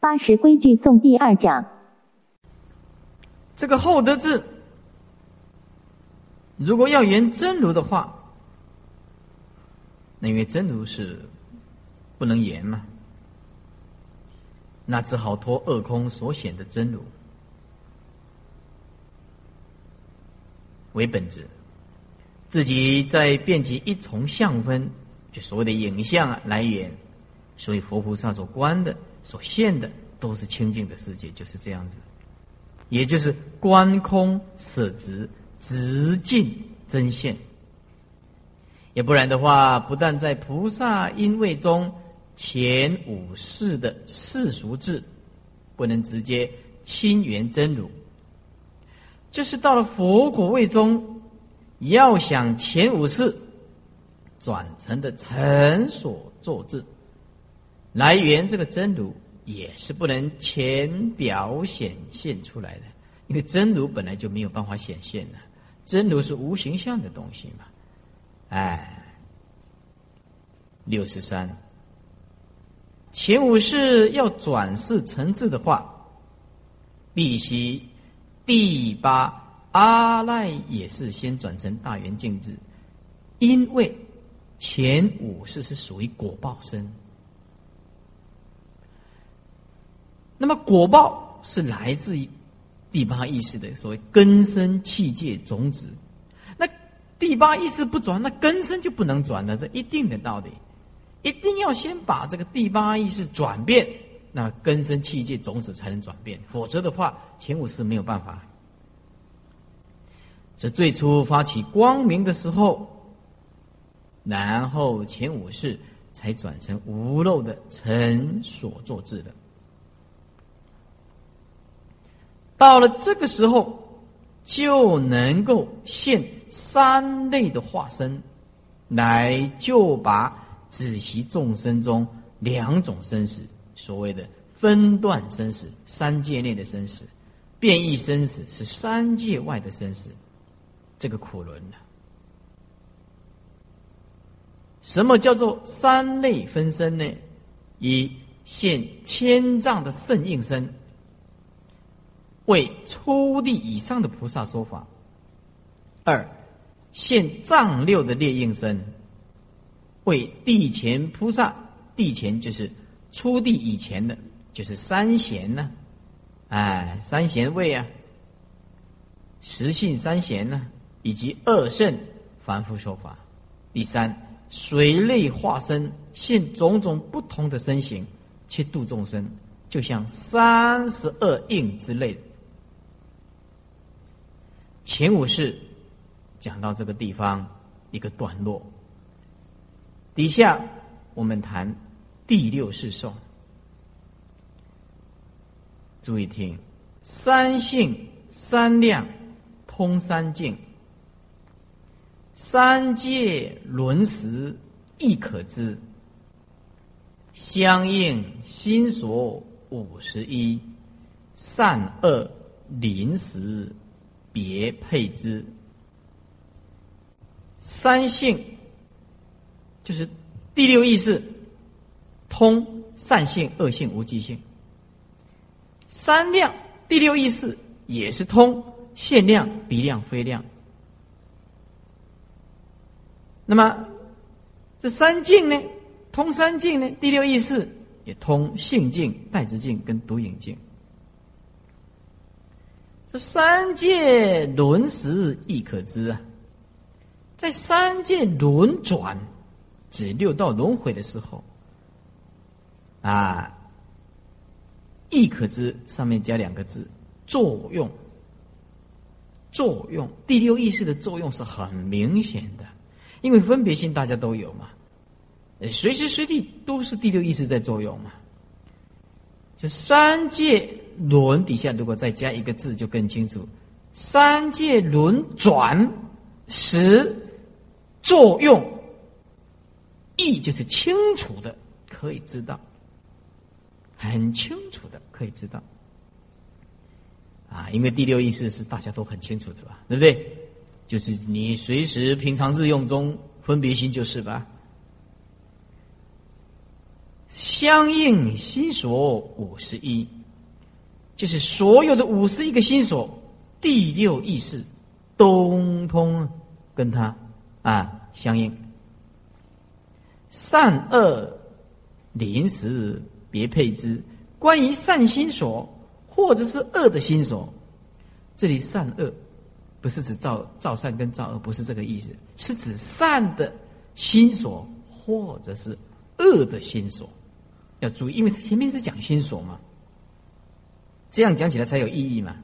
八十规矩颂第二讲。这个厚德字，如果要言真如的话，那因为真如是不能言嘛，那只好托二空所显的真如为本质，自己再变其一重相分，就所谓的影像啊来源，所以佛菩萨所观的、所现的都是清净的世界，就是这样子。也就是观空舍直，直进真现。也不然的话，不但在菩萨因位中前五世的世俗智不能直接亲缘真如，就是到了佛果位中，要想前五世转成的成所作智来源这个真如。也是不能前表显现出来的，因为真如本来就没有办法显现的，真如是无形象的东西嘛。哎，六十三，前五世要转世成智的话，必须第八阿赖也是先转成大圆净智，因为前五世是属于果报身。那么果报是来自于第八意识的所谓根生气界种子，那第八意识不转，那根生就不能转了，这一定的道理，一定要先把这个第八意识转变，那根生气界种子才能转变，否则的话前五世没有办法。这最初发起光明的时候，然后前五世才转成无漏的成所作智的。到了这个时候，就能够现三类的化身，来就把子息众生中两种生死，所谓的分段生死，三界内的生死，变异生死是三界外的生死，这个苦轮呢？什么叫做三类分身呢？一现千丈的圣应身。为初地以上的菩萨说法。二，现藏六的列应身，为地前菩萨，地前就是初地以前的，就是三贤呢，哎，三贤位啊，实性三贤呢，以及二圣凡夫说法。第三，随类化身，现种种不同的身形去度众生，就像三十二应之类的。前五世讲到这个地方一个段落，底下我们谈第六世颂。注意听：三性三量通三境，三界轮时亦可知，相应心所五十一，善恶临时。别配之，三性就是第六意识，通善性、恶性、无记性；三量第六意识也是通限量、比量、非量。那么这三境呢？通三境呢？第六意识也通性境、代之境跟独影境。这三界轮时亦可知啊，在三界轮转、指六道轮回的时候，啊，亦可知上面加两个字作用。作用第六意识的作用是很明显的，因为分别心大家都有嘛，随时随地都是第六意识在作用嘛。这三界。轮底下如果再加一个字就更清楚，三界轮转时作用，意就是清楚的可以知道，很清楚的可以知道，啊，因为第六意识是大家都很清楚的吧，对不对？就是你随时平常日用中分别心就是吧。相应心所五十一，就是所有的五十一个心所，第六意识，通通跟他啊相应。善恶临时别配之。关于善心所或者是恶的心所，这里善恶不是指造造善跟造恶，不是这个意思，是指善的心所或者是恶的心所。要注意，因为他前面是讲心所嘛，这样讲起来才有意义嘛。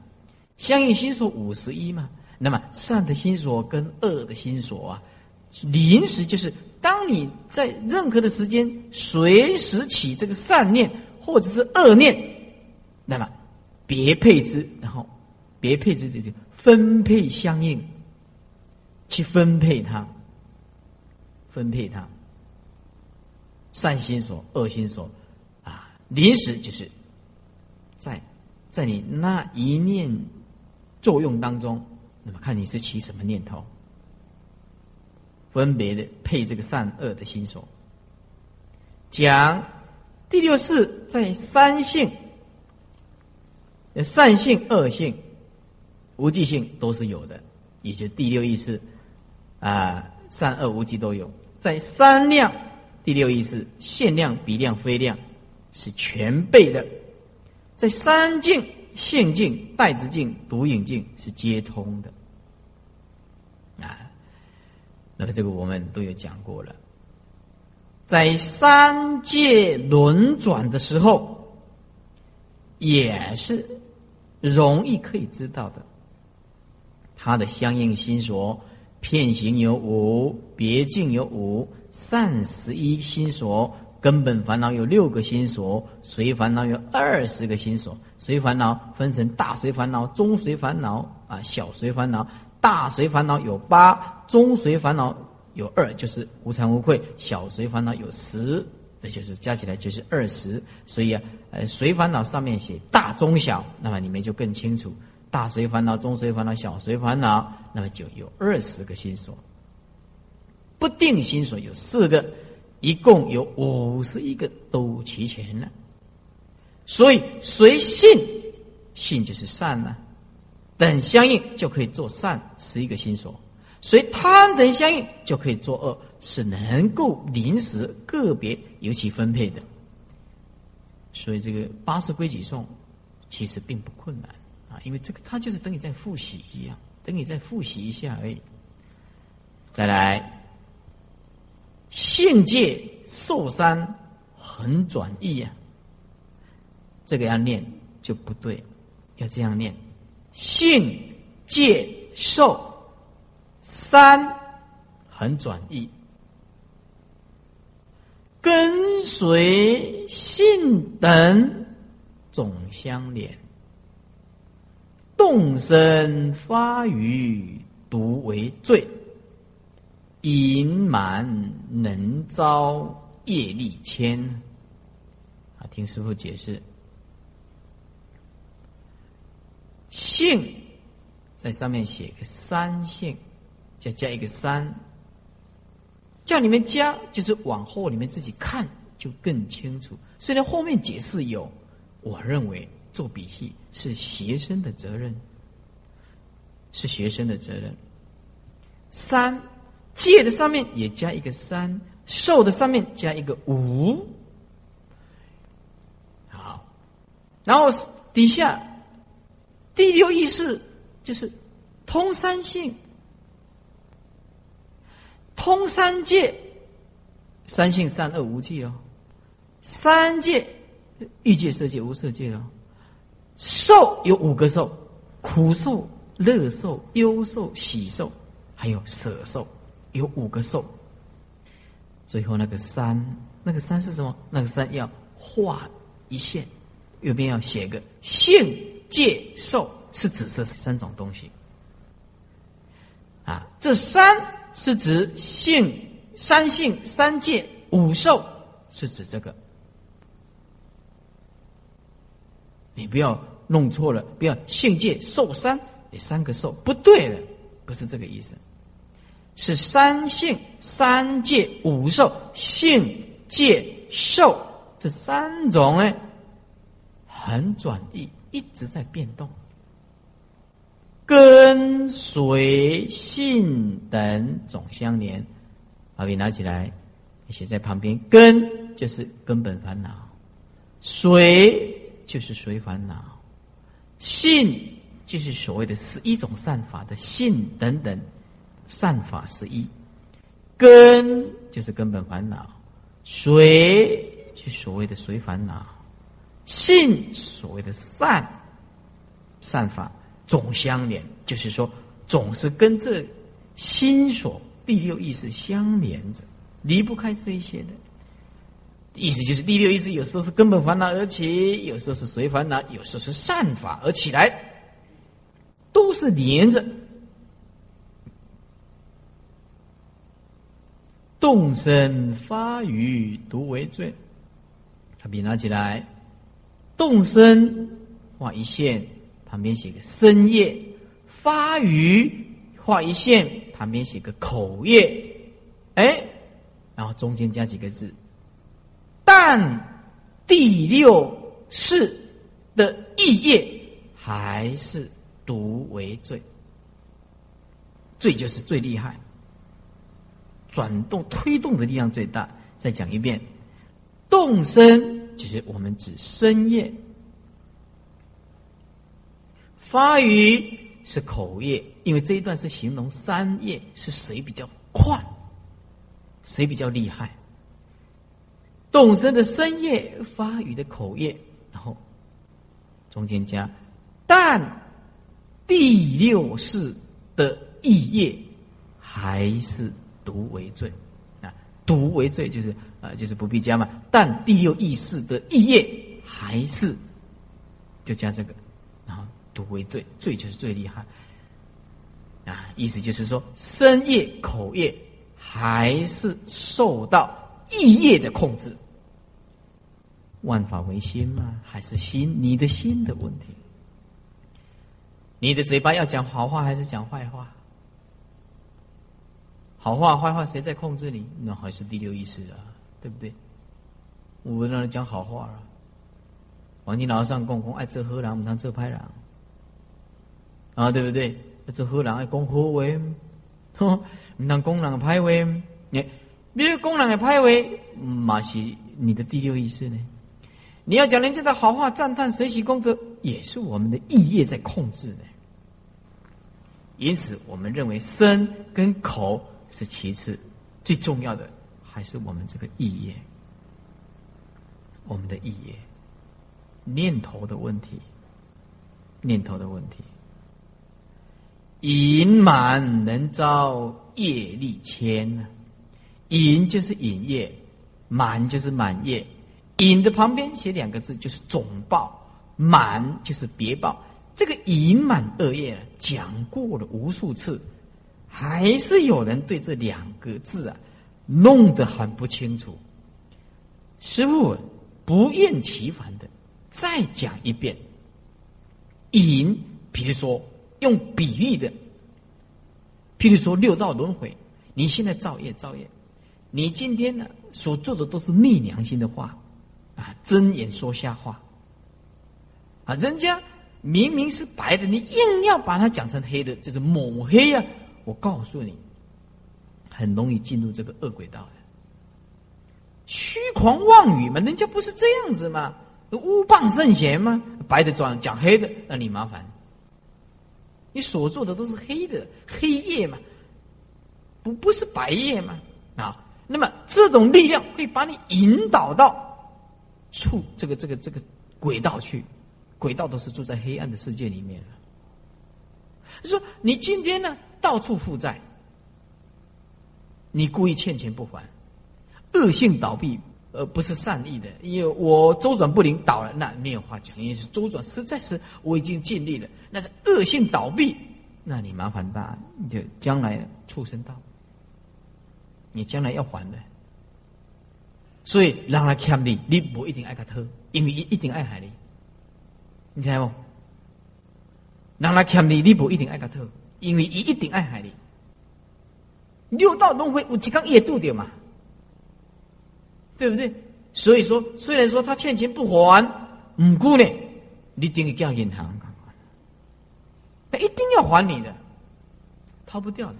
相应心所五十一嘛，那么善的心所跟恶的心所啊，临时就是当你在任何的时间随时起这个善念或者是恶念，那么别配之，然后别配之，这就分配相应，去分配它，分配它，善心所、恶心所。临时就是在在你那一念作用当中，那么看你是起什么念头，分别的配这个善恶的心所。讲第六次在三性，善性、恶性、无记性都是有的，也就第六意识啊，善恶无记都有。在三量第六意识，限量、比量、非量。是全备的，在三境、性境、代之境、独影境是接通的啊。那么这个我们都有讲过了，在三界轮转的时候，也是容易可以知道的。它的相应心所，片行有五，别境有五，善十一心所。根本烦恼有六个心所，随烦恼有二十个心所。随烦恼分成大随烦恼、中随烦恼啊、小随烦恼。大随烦恼有八，中随烦恼有二，就是无惭无愧；小随烦恼有十，这就是加起来就是二十。所以啊，呃，随烦恼上面写大、中、小，那么你们就更清楚：大随烦恼、中随烦恼、小随烦恼，那么就有二十个心所。不定心所有四个。一共有五十一个都齐全了，所以随信，信就是善呢，等相应就可以做善，十一个心所；随贪等相应就可以做恶，是能够临时个别尤其分配的。所以这个八十归己颂其实并不困难啊，因为这个它就是等你再复习一样，等你再复习一下而已。再来。性界受三很转意呀，这个要念就不对，要这样念：性界受三很转意，跟随性等总相连，动身发语独为罪。隐瞒能遭业力牵，啊，听师傅解释，性在上面写个三性，再加一个三，叫你们加，就是往后你们自己看就更清楚。虽然后面解释有，我认为做笔记是学生的责任，是学生的责任。三。戒的上面也加一个三，受的上面加一个五，好，然后底下第六意识就是通三性，通三界，三性三恶无界哦，三界欲界、色界、无色界哦，受有五个受，苦受、乐受、忧受、喜受，还有舍受。有五个受，最后那个三，那个三是什么？那个三要画一线，右边要写个性界受，是指这三种东西。啊，这三是指性三性三界五受，是指这个。你不要弄错了，不要性界受三，你三个受，不对的，不是这个意思。是三性、三界、五受、性、界、受这三种呢，很转移，一直在变动。跟随性等总相连，把笔拿起来，写在旁边。根就是根本烦恼，随就是随烦恼，性就是所谓的十一种善法的性等等善法十一。根就是根本烦恼，随就所谓的随烦恼，性所谓的善善法。总相连，就是说，总是跟这心所第六意识相连着，离不开这一些的。意思就是第六意识有时候是根本烦恼而起，有时候是随烦恼，有时候是善法而起来，都是连着。动身发语独为罪，他笔拿起来，动身画一线。旁边写个深夜发语画一线，旁边写个口业，哎，然后中间加几个字，但第六世的意业还是独为罪，罪就是最厉害，转动推动的力量最大。再讲一遍，动身就是我们指深夜。发语是口业，因为这一段是形容三业是谁比较快，谁比较厉害。动身的身业，发语的口业，然后中间加，但第六世的意业还是毒为罪啊，毒为罪就是啊，就是不必加嘛。但第六意识的意业还是就加这个。然后毒为罪，罪就是最厉害啊！意思就是说，身业、口业还是受到意业的控制。万法唯心吗？还是心？你的心的问题？你的嘴巴要讲好话还是讲坏话？好话坏话谁在控制你？那还是第六意识啊，对不对？我们让人讲好话啊！王金老上供公爱这喝狼，我们当这拍狼。啊，对不对？这好人爱讲好话，哼，唔当讲人嘅歹话。你，比如讲人嘅歹话，嘛是你的第六意识呢？你要讲人家的好话，赞叹、随喜、功德，也是我们的意业在控制的。因此，我们认为身跟口是其次，最重要的还是我们这个意业，我们的意业，念头的问题，念头的问题。隐满能招业力牵呢？隐就是隐业，满就是满业。隐的旁边写两个字，就是总报；满就是别报。这个隐满恶业讲过了无数次，还是有人对这两个字啊弄得很不清楚。师傅不厌其烦的再讲一遍。引，比如说。用比喻的，譬如说六道轮回，你现在造业造业，你今天呢所做的都是逆良心的话，啊，睁眼说瞎话，啊，人家明明是白的，你硬要把它讲成黑的，就是抹黑呀！我告诉你，很容易进入这个恶轨道的，虚狂妄语嘛，人家不是这样子吗？污谤圣贤吗？白的装讲黑的，那你麻烦。你所做的都是黑的黑夜嘛，不不是白夜嘛啊？那么这种力量会把你引导到处这个这个这个轨道去，轨道都是住在黑暗的世界里面说你今天呢到处负债，你故意欠钱不还，恶性倒闭。而不是善意的，因为我周转不灵倒了，那没有话讲，因为是周转实在是我已经尽力了，那是恶性倒闭，那你麻烦大，你就将来畜生道，你将来要还的。所以让他欠你，你不一定爱他偷，因为一一定爱害你，你知不？让他欠你，你不一定爱他偷，因为一一定爱害你。六道轮回有几刚也渡掉嘛？对不对？所以说，虽然说他欠钱不还，唔过呢，你一定叫银行，他一定要还你的，逃不掉的。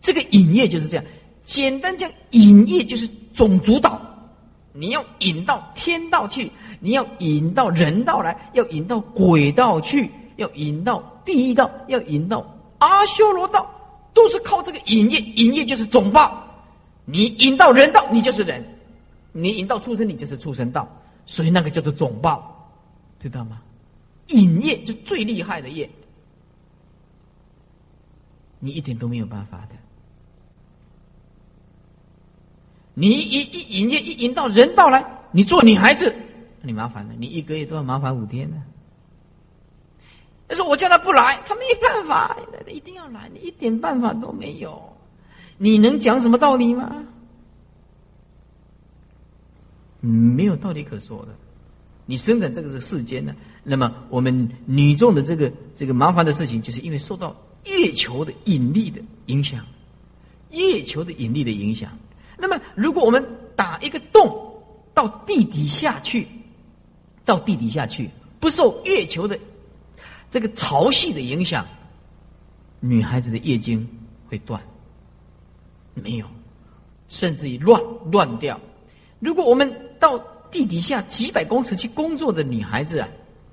这个引业就是这样，简单讲，引业就是总主导，你要引到天道去，你要引到人道来，要引到鬼道去，要引到第一道，要引到阿修罗道，都是靠这个引业。引业就是总报，你引到人道，你就是人；你引到畜生，你就是畜生道。所以那个叫做总报，知道吗？引业就最厉害的业，你一点都没有办法的。你一一引业一引到人道来，你做女孩子，你麻烦了，你一个月都要麻烦五天呢。但是我叫他不来，他没办法，一定要来，你一点办法都没有，你能讲什么道理吗？没有道理可说的。你生在这个世间呢，那么我们女众的这个这个麻烦的事情，就是因为受到月球的引力的影响，月球的引力的影响。那么，如果我们打一个洞到地底下去，到地底下去，不受月球的这个潮汐的影响，女孩子的月经会断，没有，甚至于乱乱掉。如果我们到地底下几百公尺去工作的女孩子啊，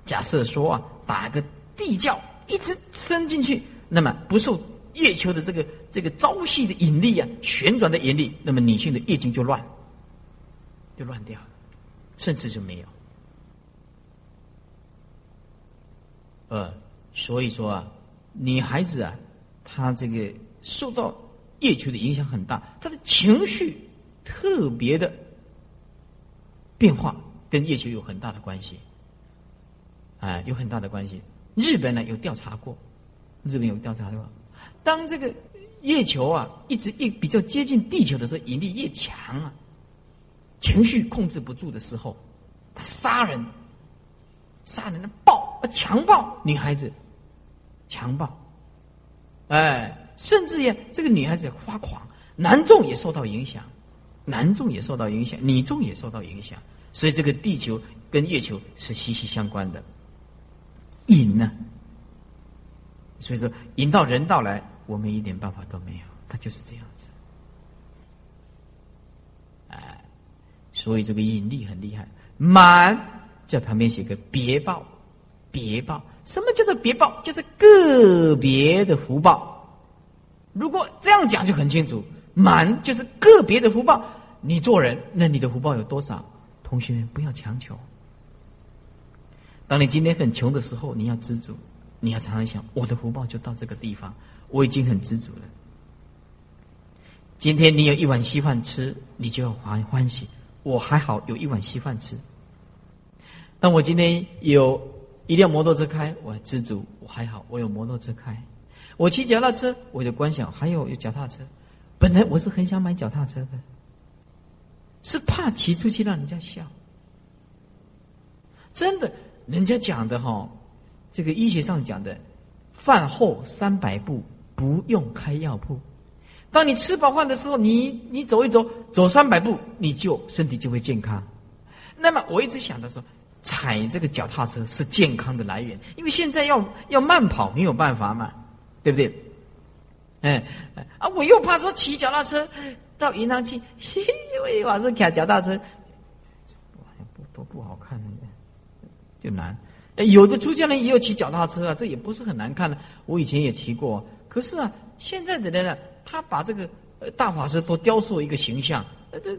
假设说啊，打个地窖一直伸进去，那么不受。月球的这个这个朝夕的引力啊，旋转的引力，那么女性的月经就乱，就乱掉了，甚至就没有。呃，所以说啊，女孩子啊，她这个受到月球的影响很大，她的情绪特别的变化，跟月球有很大的关系，啊，有很大的关系。日本呢有调查过，日本有调查过。当这个月球啊一直越比较接近地球的时候，引力越强啊，情绪控制不住的时候，他杀人，杀人的暴，啊强暴女孩子，强暴，哎，甚至呀，这个女孩子发狂，男众也受到影响，男众也受到影响，女众也受到影响，所以这个地球跟月球是息息相关的，引呢。所以说，引到人道来，我们一点办法都没有，他就是这样子。哎，所以这个引力很厉害。满在旁边写个别报，别报，什么叫做别报？就是个别的福报。如果这样讲就很清楚，满就是个别的福报。你做人，那你的福报有多少？同学们不要强求。当你今天很穷的时候，你要知足。你要常常想，我的福报就到这个地方，我已经很知足了。今天你有一碗稀饭吃，你就要欢欢喜。我还好有一碗稀饭吃。当我今天有一辆摩托车开，我知足，我还好，我有摩托车开。我骑脚踏车，我就观想，还有有脚踏车。本来我是很想买脚踏车的，是怕骑出去让人家笑。真的，人家讲的哈。这个医学上讲的，饭后三百步不用开药铺。当你吃饱饭的时候，你你走一走，走三百步，你就身体就会健康。那么我一直想的是，踩这个脚踏车是健康的来源，因为现在要要慢跑没有办法嘛，对不对？哎啊，我又怕说骑脚踏车到银行去，嘿嘿，我老是开脚踏车，不多不好看，就难。有的出家人也有骑脚踏车啊，这也不是很难看的。我以前也骑过，可是啊，现在的人呢，他把这个大法师都雕塑一个形象，这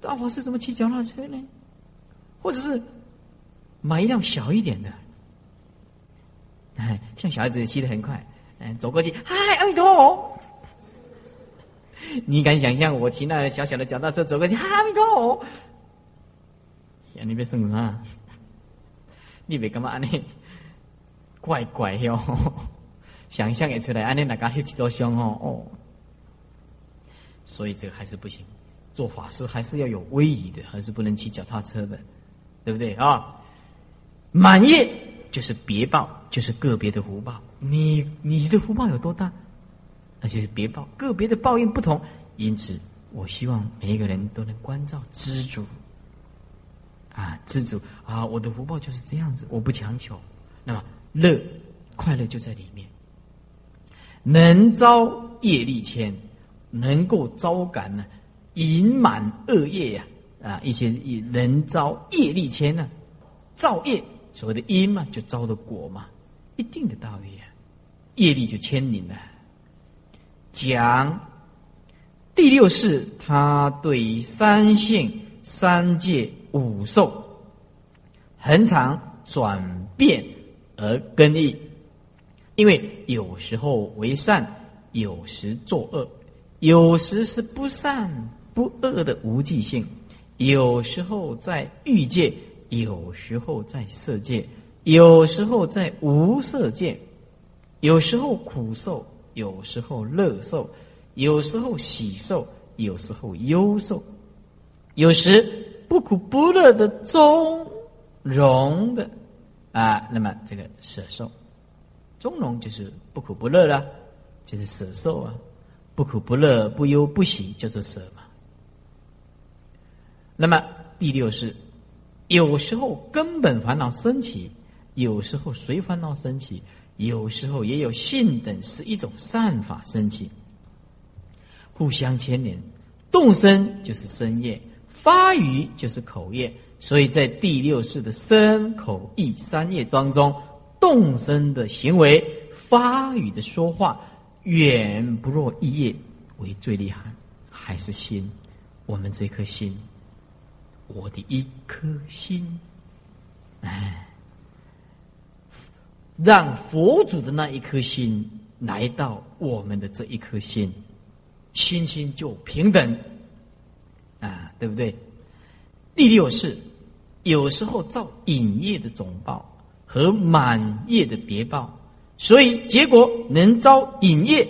大法师怎么骑脚踏车呢？或者是买一辆小一点的，哎，像小孩子骑得很快，哎，走过去，嗨，阿弥陀佛！你敢想象我骑那小小的脚踏车走过去，嗨，阿弥陀佛！呀，你别生啥？你别干嘛呢怪怪哟，想象也出来，安尼哪个有几多凶哦哦，所以这个还是不行。做法师还是要有威仪的，还是不能骑脚踏车的，对不对啊？满业就是别报，就是个别的福报。你你的福报有多大？那就是别报，个别的报应不同，因此我希望每一个人都能关照知足。啊，知足啊！我的福报就是这样子，我不强求。那么乐快乐就在里面，能招业力牵，能够招感呢，盈满恶业呀啊！一些能招业力牵呢，造业所谓的因嘛，就招的果嘛，一定的道理啊，业力就牵引了。讲第六世，他对于三性三界。五受，恒常转变而更易，因为有时候为善，有时作恶，有时是不善不恶的无记性，有时候在欲界，有时候在色界，有时候在无色界，有时候苦受，有时候乐受，有时候喜受，有时候忧受，有时。不苦不乐的中容的啊，那么这个舍受，中容就是不苦不乐了，就是舍受啊，不苦不乐不忧不喜就是舍嘛。那么第六是，有时候根本烦恼升起，有时候随烦恼升起，有时候也有性等是一种善法升起，互相牵连，动身就是身业。发语就是口业，所以在第六世的身口意三业当中，动身的行为、发语的说话，远不若一业为最厉害。还是心，我们这颗心，我的一颗心，哎，让佛祖的那一颗心来到我们的这一颗心，心心就平等。啊，对不对？第六是，有时候造引业的总报和满业的别报，所以结果能招引业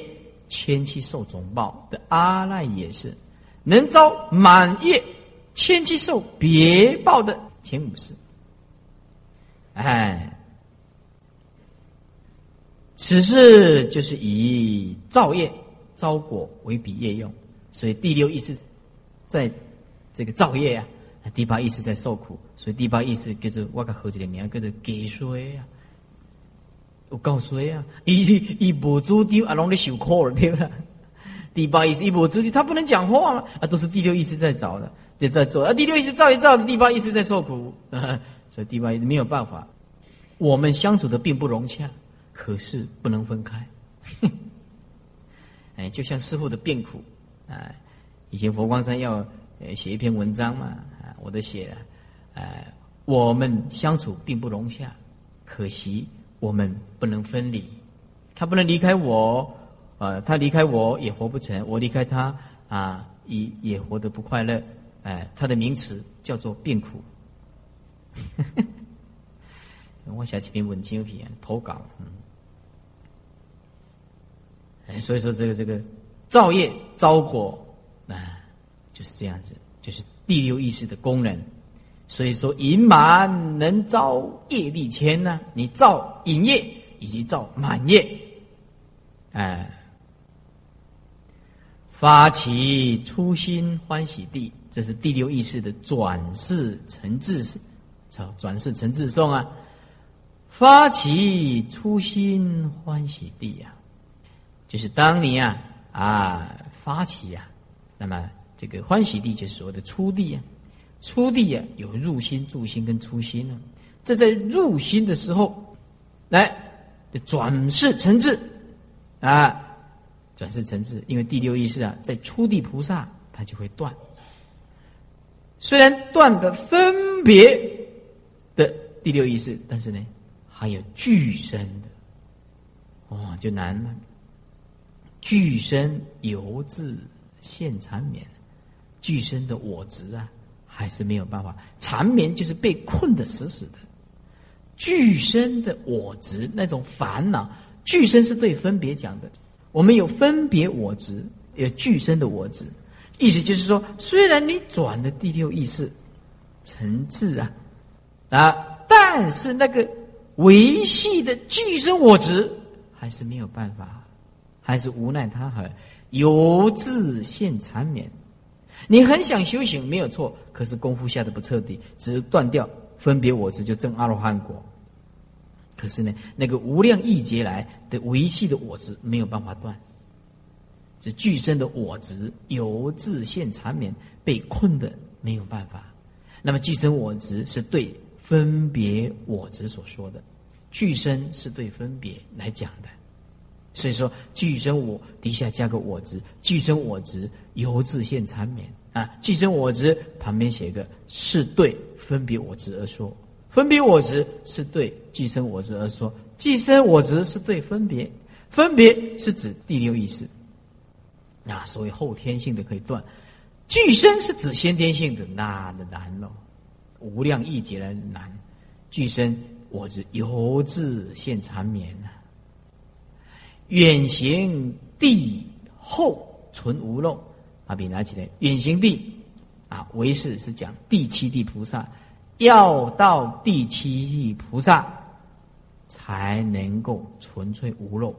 千期受总报的阿赖也是，能招满业千机受别报的前五世。哎，此事就是以造业招果为比业用，所以第六意识在。这个造业啊，第八意识在受苦，所以第八意识叫做我个何子的名叫做给衰啊，我告谁啊？一一无主丢啊，拢在受苦了对吧？第八意识一无主丢，他不能讲话嘛，啊，都是第六意识在找的，就在做啊。第六意识造一造的，地方一直在受苦，所以第八意识没有办法。我们相处的并不融洽，可是不能分开。哎，就像师傅的变苦，啊，以前佛光山要。写一篇文章嘛，啊，我都写了，呃，我们相处并不融洽，可惜我们不能分离，他不能离开我，呃，他离开我也活不成，我离开他啊，也也活得不快乐，哎，他的名词叫做变苦。我想写几篇文章投稿，嗯，哎，所以说这个这个造业招果啊。就是这样子，就是第六意识的功能。所以说，隐满能招业力迁呢？你造隐业以及造满业，哎，发起初心欢喜地，这是第六意识的转世成智，叫转世成智颂啊。发起初心欢喜地呀，就是当你啊啊发起呀，那么。这个欢喜地就是所谓的初地啊，初地啊有入心、住心跟出心呢。这在入心的时候，来转世成智啊，转世成智。因为第六意识啊，在初地菩萨他就会断，虽然断的分别的第六意识，但是呢，还有具身的，哦，就难了。具身由自现缠绵。具身的我执啊，还是没有办法缠绵，就是被困的死死的。具身的我执那种烦恼，具身是对分别讲的。我们有分别我执，有具身的我执，意思就是说，虽然你转了第六意识成智啊啊，但是那个维系的具身我执还是没有办法，还是无奈他还由自现缠绵。你很想修行，没有错，可是功夫下的不彻底，只是断掉分别我执，就证阿罗汉果。可是呢，那个无量亿劫来的维系的我执没有办法断，是具身的我执由自现缠绵，被困的没有办法。那么具身我执是对分别我执所说的，具身是对分别来讲的。所以说，具身我底下加个我执，具身我执由自现缠绵啊，具身我执旁边写一个是对分别我执而说。分别我执是对俱生我执而说，俱生我执是对分别，分别是指第六意识。啊，所谓后天性的可以断，具身是指先天性的，那的难喽，无量亿劫来难。具身我是由自现缠绵啊，远行地后存无漏。把笔拿起来，远行地啊，为是是讲第七地菩萨。要到第七地菩萨才能够纯粹无漏，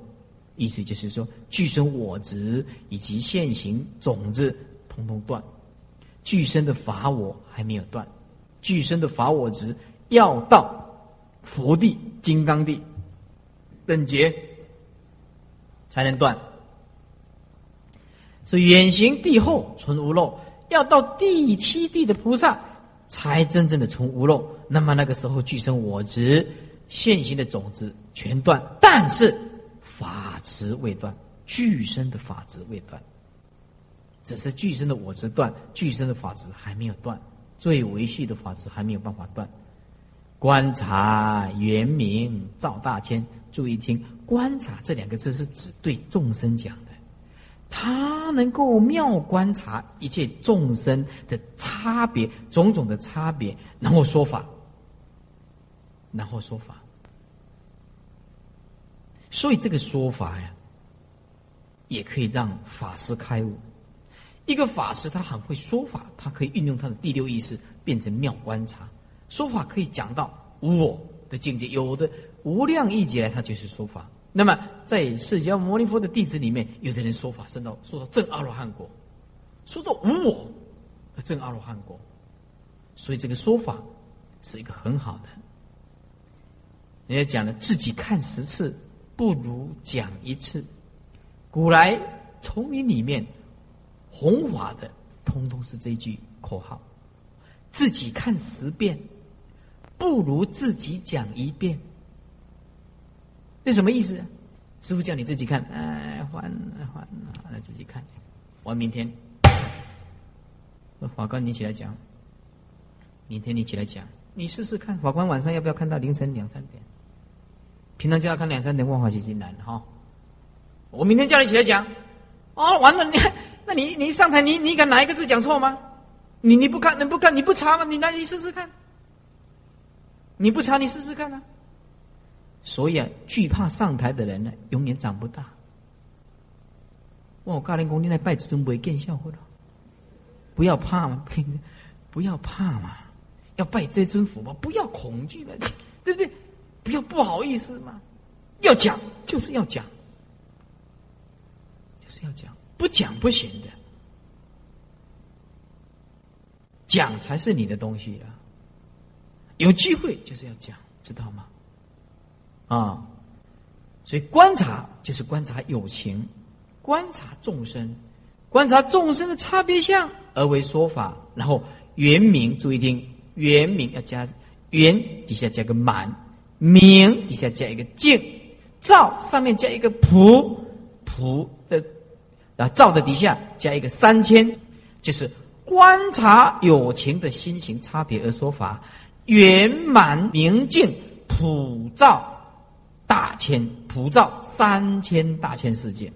意思就是说，具身我执以及现行种子通通断，具身的法我还没有断，具身的法我执要到佛地、金刚地等觉才能断，所以远行地后存无漏，要到第七地的菩萨。才真正的存无漏，那么那个时候具生我执现行的种子全断，但是执未断，具生的法执未断，只是具生的我执断，具生的法执还没有断，最维系的法执还没有办法断。观察圆明赵大千，注意听，观察这两个字是指对众生讲的。他能够妙观察一切众生的差别，种种的差别，然后说法，然后说法。所以这个说法呀，也可以让法师开悟。一个法师他很会说法，他可以运用他的第六意识变成妙观察，说法可以讲到我的境界，有的无量亿劫来，他就是说法。那么，在释迦牟尼佛的弟子里面，有的人说法升到说到正阿罗汉果，说到无我，正阿罗汉果，所以这个说法是一个很好的。人家讲的自己看十次不如讲一次，古来丛林里面弘法的，通通是这句口号：自己看十遍不如自己讲一遍。这什么意思？师傅叫你自己看，哎，还还来自己看。我明天，法官你起来讲。明天你起来讲，你试试看。法官晚上要不要看到凌晨两三点？平常叫他看两三点，问法其实难哈。我明天叫你起来讲。哦，完了，你那你你上台，你你敢哪一个字讲错吗？你你不看，你不看，你不查吗？你来，你试试看。你不查，你试试看啊。所以啊，惧怕上台的人呢，永远长不大。我告诉你，你来拜祖宗不会见效果了。不要怕嘛，不要怕嘛，要拜这尊佛嘛，不要恐惧嘛，对不对？不要不好意思嘛，要讲就是要讲，就是要讲，不讲不行的，讲才是你的东西啊。有机会就是要讲，知道吗？啊，所以观察就是观察友情，观察众生，观察众生的差别相而为说法。然后圆明，注意听，圆明要加圆底下加个满，明底下加一个净，照上面加一个普，普的，然后照的底下加一个三千，就是观察有情的心行差别而说法，圆满明净普照。大千普照三千大千世界，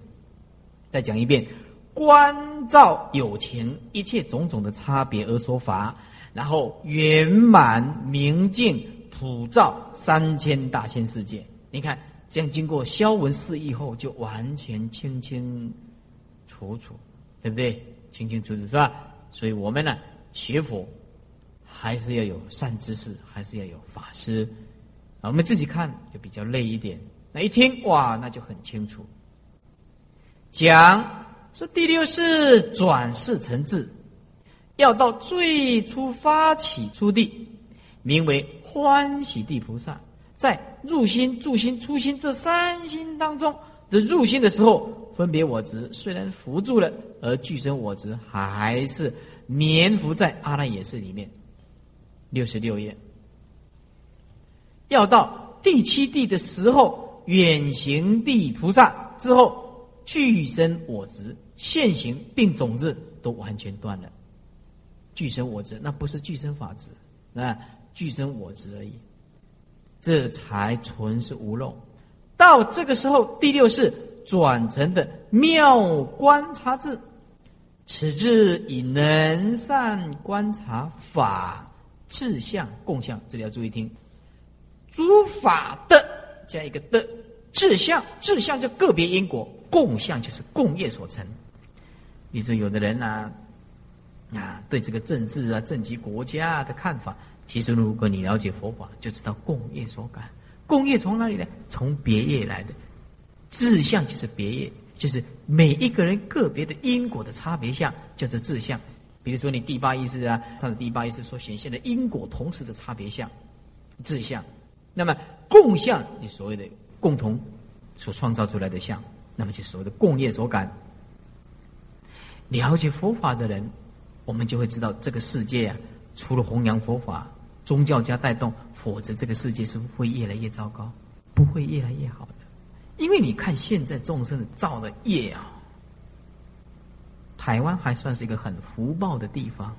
再讲一遍，观照有情一切种种的差别而说法，然后圆满明净普照三千大千世界。你看，这样经过消文释义后，就完全清清楚楚，对不对？清清楚楚。是吧？所以我们呢，学佛还是要有善知识，还是要有法师。啊，我们自己看就比较累一点。那一听哇，那就很清楚。讲说第六是转世成智，要到最初发起初地，名为欢喜地菩萨，在入心、住心、出心这三心当中，这入心的时候，分别我执虽然扶住了，而具身我执还是绵伏在阿赖耶识里面。六十六页，要到第七地的时候，远行地菩萨之后，具身我执现行，并种子都完全断了。具身我执，那不是具身法执，啊，具身我执而已。这才纯是无漏。到这个时候，第六世转成的妙观察智，此智以能善观察法。志相共相，这里要注意听。诸法的加一个的志相，志相就个别因果，共相就是共业所成。你说，有的人呢，啊，对这个政治啊、政及国家的看法，其实如果你了解佛法，就知道共业所感。共业从哪里呢？从别业来的。志相就是别业，就是每一个人个别的因果的差别相，叫做志相。比如说，你第八意识啊，他的第八意识所显现的因果同时的差别相、自相，那么共相，你所谓的共同所创造出来的相，那么就所谓的共业所感。了解佛法的人，我们就会知道这个世界啊，除了弘扬佛法、宗教家带动，否则这个世界是会越来越糟糕，不会越来越好的。因为你看现在众生造的业啊。台湾还算是一个很福报的地方。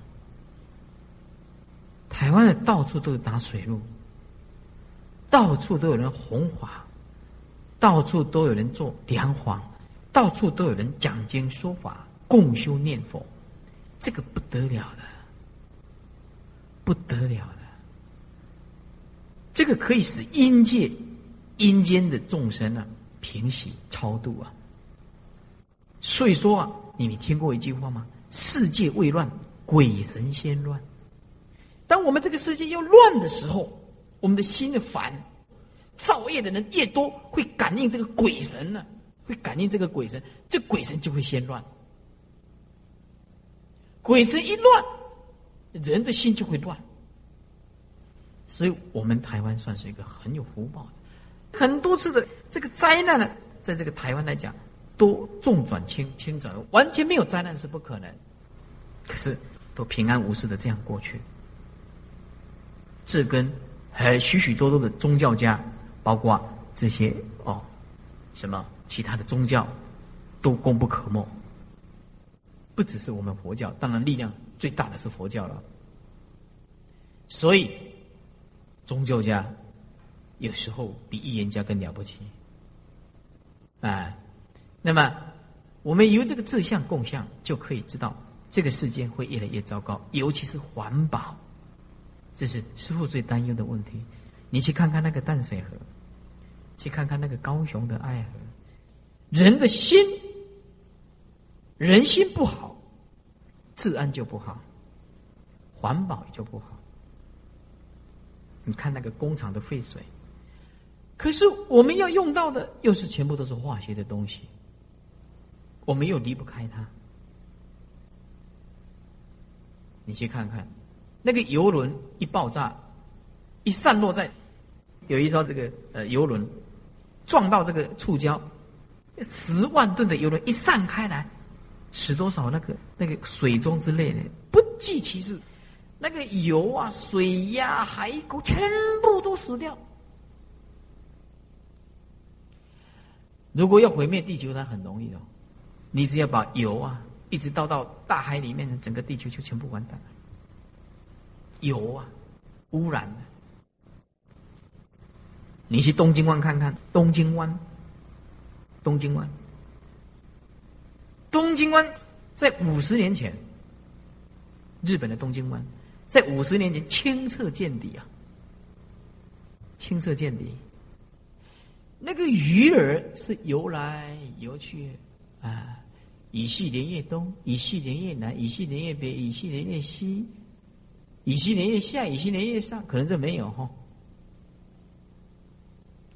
台湾的到处都有打水路，到处都有人弘法，到处都有人做良黄，到处都有人讲经说法、共修念佛，这个不得了的，不得了的。这个可以使阴界、阴间的众生啊平息超度啊。所以说啊。你们听过一句话吗？世界未乱，鬼神先乱。当我们这个世界要乱的时候，我们的心的烦，造业的人越多，会感应这个鬼神呢，会感应这个鬼神，这鬼神就会先乱。鬼神一乱，人的心就会乱。所以我们台湾算是一个很有福报的，很多次的这个灾难呢，在这个台湾来讲。都重转轻，轻转完全没有灾难是不可能，可是都平安无事的这样过去。这跟还许许多多的宗教家，包括这些哦，什么其他的宗教，都功不可没。不只是我们佛教，当然力量最大的是佛教了。所以宗教家有时候比预言家更了不起，啊。那么，我们由这个志向共向，就可以知道这个世界会越来越糟糕，尤其是环保，这是师傅最担忧的问题。你去看看那个淡水河，去看看那个高雄的爱河，人的心，人心不好，治安就不好，环保就不好。你看那个工厂的废水，可是我们要用到的，又是全部都是化学的东西。我们又离不开它。你去看看，那个游轮一爆炸，一散落在有一艘这个呃游轮撞到这个触礁，十万吨的游轮一散开来，使多少那个那个水中之类的不计其数，那个油啊、水呀、海狗全部都死掉。如果要毁灭地球，它很容易哦。你只要把油啊，一直倒到大海里面，整个地球就全部完蛋了。油啊，污染的。你去东京湾看看，东京湾，东京湾，东京湾在五十年前，日本的东京湾在五十年前清澈见底啊，清澈见底。那个鱼儿是游来游去啊。乙系连夜东，乙系连夜南，乙系连夜北，乙系连夜西，乙系连夜下，乙系连夜上，可能这没有哈。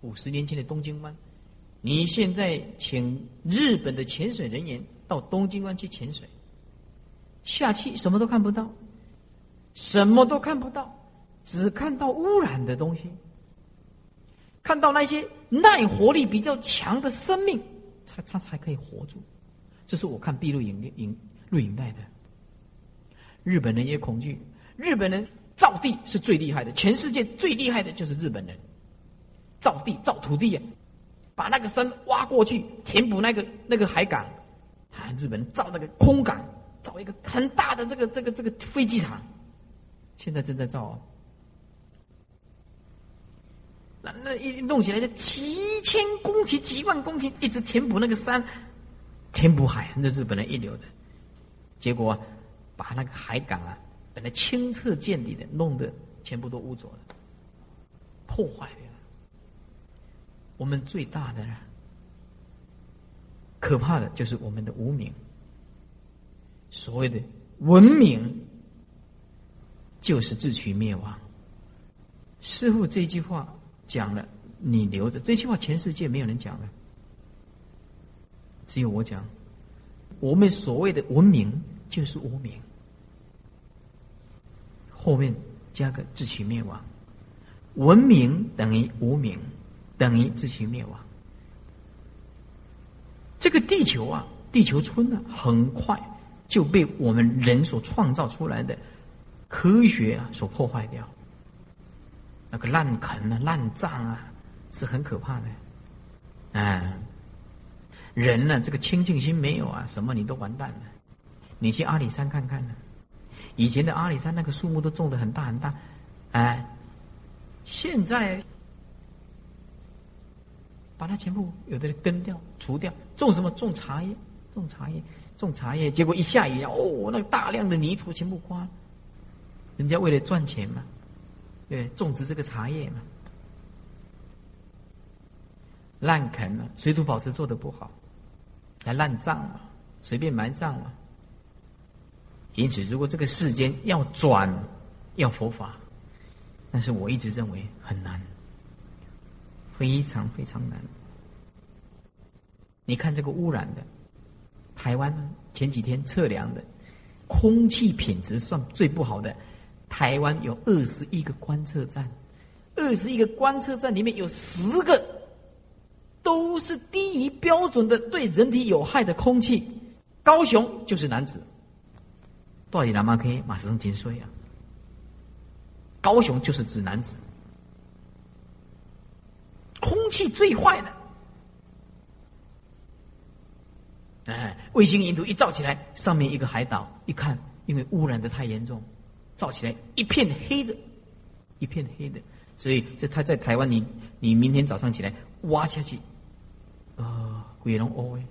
五十年前的东京湾，你现在请日本的潜水人员到东京湾去潜水，下去什么都看不到，什么都看不到，只看到污染的东西，看到那些耐活力比较强的生命，才他才可以活住。这是我看闭路影影录影带的。日本人也恐惧，日本人造地是最厉害的，全世界最厉害的就是日本人，造地造土地啊，把那个山挖过去，填补那个那个海港，啊，日本造那个空港。造一个很大的这个这个这个飞机场，现在正在造啊。那那一弄起来就几千公顷、几万公顷，一直填补那个山，填补海，那日本人一流的。结果把那个海港啊，本来清澈见底的，弄得全部都污浊了，破坏了。我们最大的、可怕的就是我们的无名。所谓的文明，就是自取灭亡。师傅这句话讲了，你留着。这句话全世界没有人讲了，只有我讲。我们所谓的文明就是无名，后面加个自取灭亡。文明等于无名，等于自取灭亡。这个地球啊，地球村呢，很快。就被我们人所创造出来的科学啊所破坏掉，那个烂坑啊、烂葬啊，是很可怕的。啊，人呢，这个清净心没有啊，什么你都完蛋了。你去阿里山看看呢，以前的阿里山那个树木都种的很大很大，哎，现在把它全部有的人根掉、除掉，种什么？种茶叶，种茶叶。种茶叶，结果一下雨啊，哦，那个大量的泥土全部刮了。人家为了赚钱嘛，对，种植这个茶叶嘛，烂垦嘛，水土保持做的不好，还烂葬嘛，随便埋葬嘛。因此，如果这个世间要转，要佛法，但是我一直认为很难，非常非常难。你看这个污染的。台湾前几天测量的空气品质算最不好的，台湾有二十一个观测站，二十一个观测站里面有十个都是低于标准的对人体有害的空气。高雄就是男子，到底哪可以马上停税啊？高雄就是指男子，空气最坏的。哎，卫星云图一照起来，上面一个海岛，一看，因为污染的太严重，照起来一片黑的，一片黑的。所以，这他在台湾，你你明天早上起来挖下去，啊，鬼龙哦哎，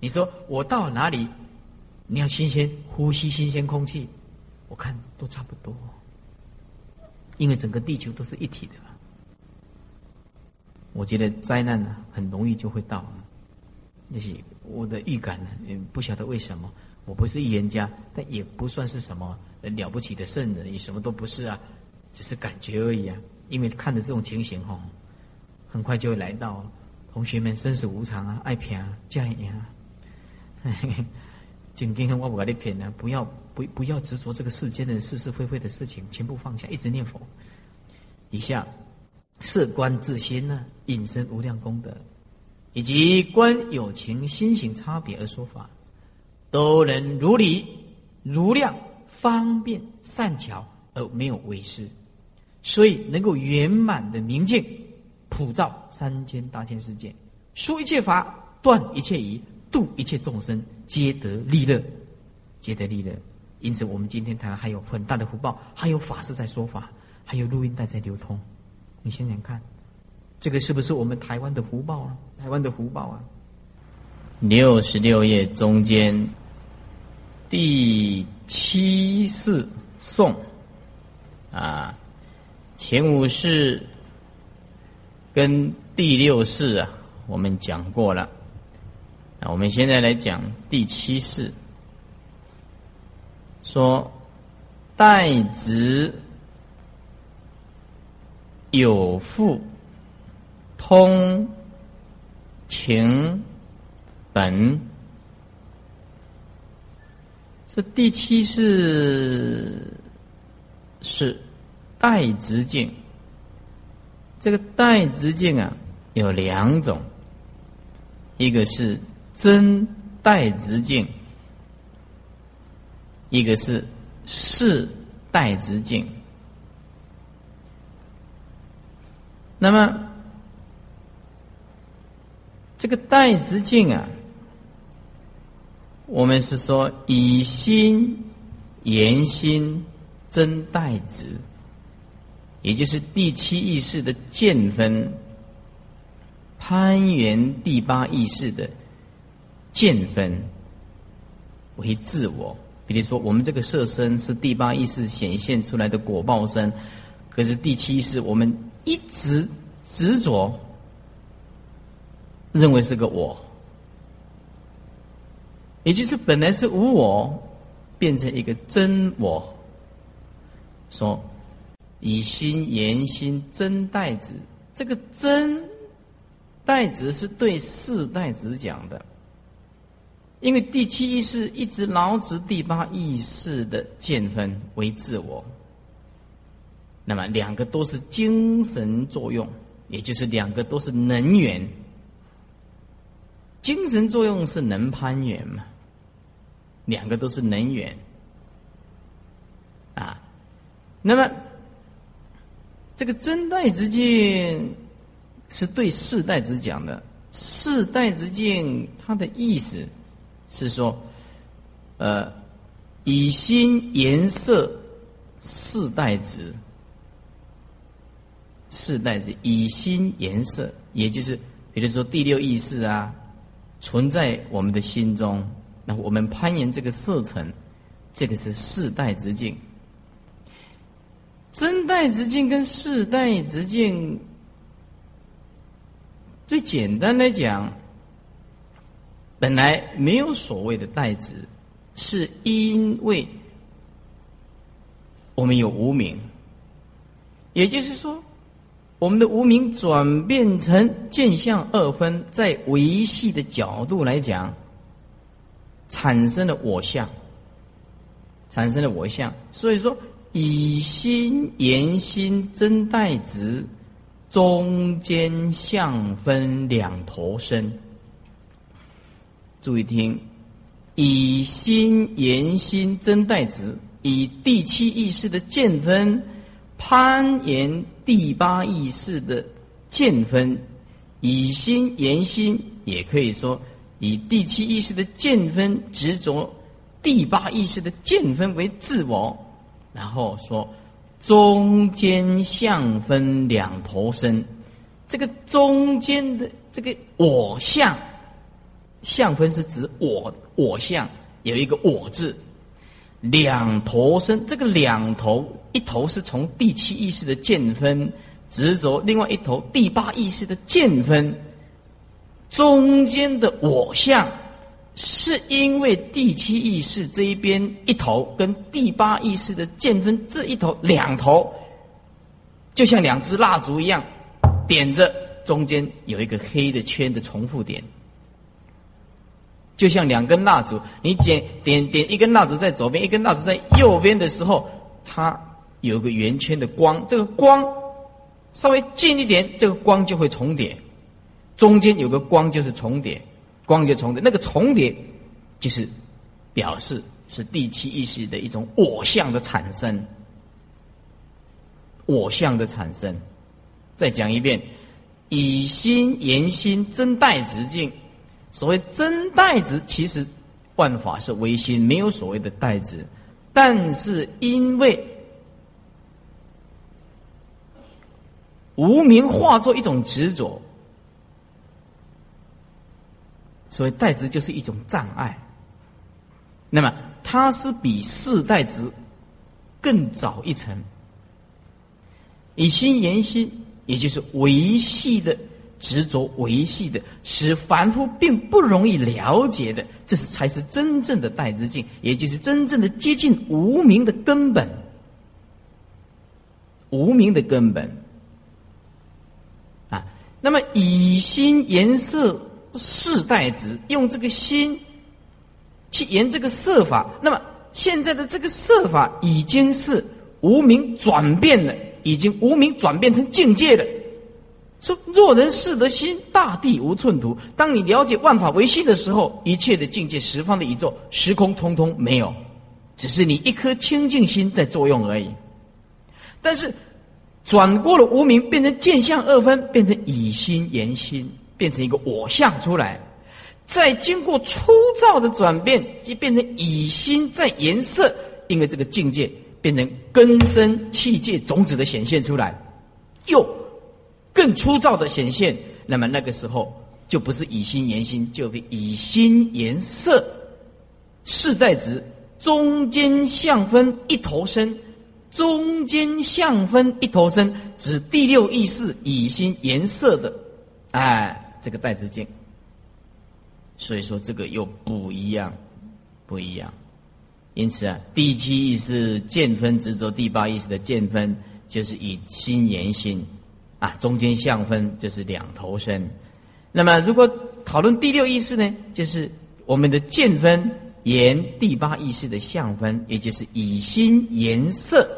你说我到哪里，你要新鲜呼吸新鲜空气，我看都差不多，因为整个地球都是一体的。我觉得灾难呢，很容易就会到。那些我的预感呢？也不晓得为什么。我不是预言家，但也不算是什么了不起的圣人，也什么都不是啊，只是感觉而已啊。因为看着这种情形哈，很快就会来到。同学们，生死无常啊，爱拼啊，这样啊。今天我不跟你骗了，不要不不要执着这个世间的是是非非的事情，全部放下，一直念佛。以下事观自心呢，引申无量功德。以及观有情心行差别而说法，都能如理如量方便善巧而没有为师，所以能够圆满的明镜普照三千大千世界，说一切法断一切疑度一切众生皆得利乐，皆得利乐。因此，我们今天谈还有很大的福报，还有法师在说法，还有录音带在流通。你想想看。这个是不是我们台湾的福报啊？台湾的福报啊！六十六页中间第七世颂啊，前五世跟第六世啊，我们讲过了。那我们现在来讲第七世，说代子有父。通情本这第七是是带直径。这个带直径啊，有两种，一个是真带直径，一个是是带直径。那么，这个带直径啊。我们是说以心言心真代子，也就是第七意识的见分，攀缘第八意识的见分为自我。比如说，我们这个色身是第八意识显现出来的果报身，可是第七意识我们一直执着，认为是个我。也就是本来是无我，变成一个真我。说以心言心真代子，这个真代子是对四代子讲的，因为第七意识一直牢执第八意识的见分为自我。那么两个都是精神作用，也就是两个都是能源。精神作用是能攀缘嘛？两个都是能源啊，那么这个真代之境是对世代之讲的，世代之境它的意思是说，呃，以心颜色世代之，世代之以心颜色，也就是比如说第六意识啊，存在我们的心中。那我们攀岩这个色层，这个是世代直径。真代直径跟世代直径，最简单来讲，本来没有所谓的代值，是因为我们有无名，也就是说，我们的无名转变成见相二分，在维系的角度来讲。产生了我相，产生了我相，所以说以心言心真代值，中间相分两头身。注意听，以心言心真代值，以第七意识的见分攀岩第八意识的见分，以心言心，也可以说。以第七意识的见分执着，第八意识的见分为自我，然后说中间相分两头身，这个中间的这个我相，相分是指我我相有一个我字，两头身，这个两头一头是从第七意识的见分执着，另外一头第八意识的见分。中间的我相，是因为第七意识这一边一头跟第八意识的见分这一头两头，就像两支蜡烛一样，点着中间有一个黑的圈的重复点，就像两根蜡烛，你点点点一根蜡烛在左边，一根蜡烛在右边的时候，它有个圆圈的光，这个光稍微近一点，这个光就会重叠。中间有个光，就是重叠，光就重叠。那个重叠，就是表示是第七意识的一种我相的产生，我相的产生。再讲一遍，以心言心真待直境。所谓真代值，其实万法是唯心，没有所谓的代值。但是因为无名化作一种执着。所以代值就是一种障碍。那么它是比四代值更早一层，以心言心，也就是维系的执着，维系的使凡夫并不容易了解的，这是才是真正的代之境，也就是真正的接近无名的根本，无名的根本。啊，那么以心颜色。世代子用这个心去言这个色法，那么现在的这个色法已经是无名转变了，已经无名转变成境界了。说若人视得心，大地无寸土。当你了解万法唯心的时候，一切的境界、十方的宇宙、时空，通通没有，只是你一颗清净心在作用而已。但是转过了无名，变成见相二分，变成以心言心，变成一个我相出来。再经过粗糙的转变，就变成以心在颜色，因为这个境界变成根深器界种子的显现出来，又更粗糙的显现。那么那个时候就不是以心言心，就以心言色。世代值中间相分一头身，中间相分一头身，指第六意识以心颜色的，哎，这个代之境。所以说这个又不一样，不一样。因此啊，第七意识见分执着，第八意识的见分就是以心言心，啊，中间相分就是两头身。那么如果讨论第六意识呢，就是我们的见分言第八意识的相分，也就是以心言色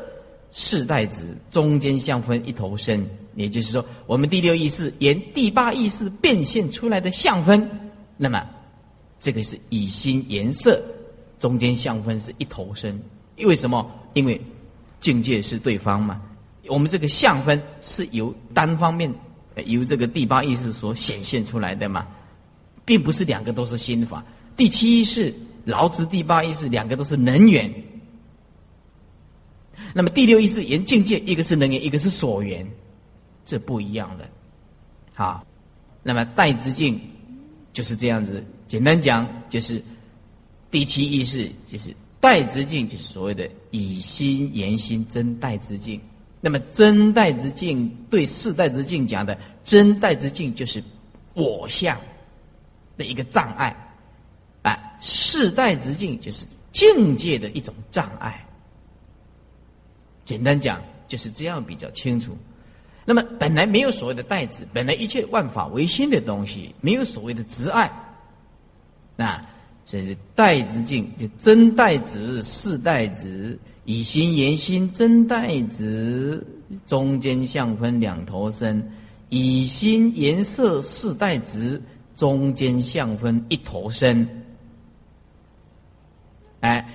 世代子中间相分一头身。也就是说，我们第六意识沿第八意识变现出来的相分。那么，这个是以心颜色中间相分是一头身，因为什么？因为境界是对方嘛。我们这个相分是由单方面由这个第八意识所显现出来的嘛，并不是两个都是心法。第七意识、劳资第八意识两个都是能源，那么第六意识沿境界，一个是能源，一个是所缘，这不一样的。好，那么代之境。就是这样子，简单讲就是第七意识，就是代之境，就是所谓的以心言心真代之境。那么真代之境对世代之境讲的真代之境，就是我相的一个障碍，啊，世代之境就是境界的一种障碍。简单讲就是这样比较清楚。那么本来没有所谓的代子，本来一切万法唯心的东西，没有所谓的执爱，啊，所以是代之境，就真代子、世代子，以心言心，真代子中间相分两头身，以心颜色世代子中间相分一头身，哎，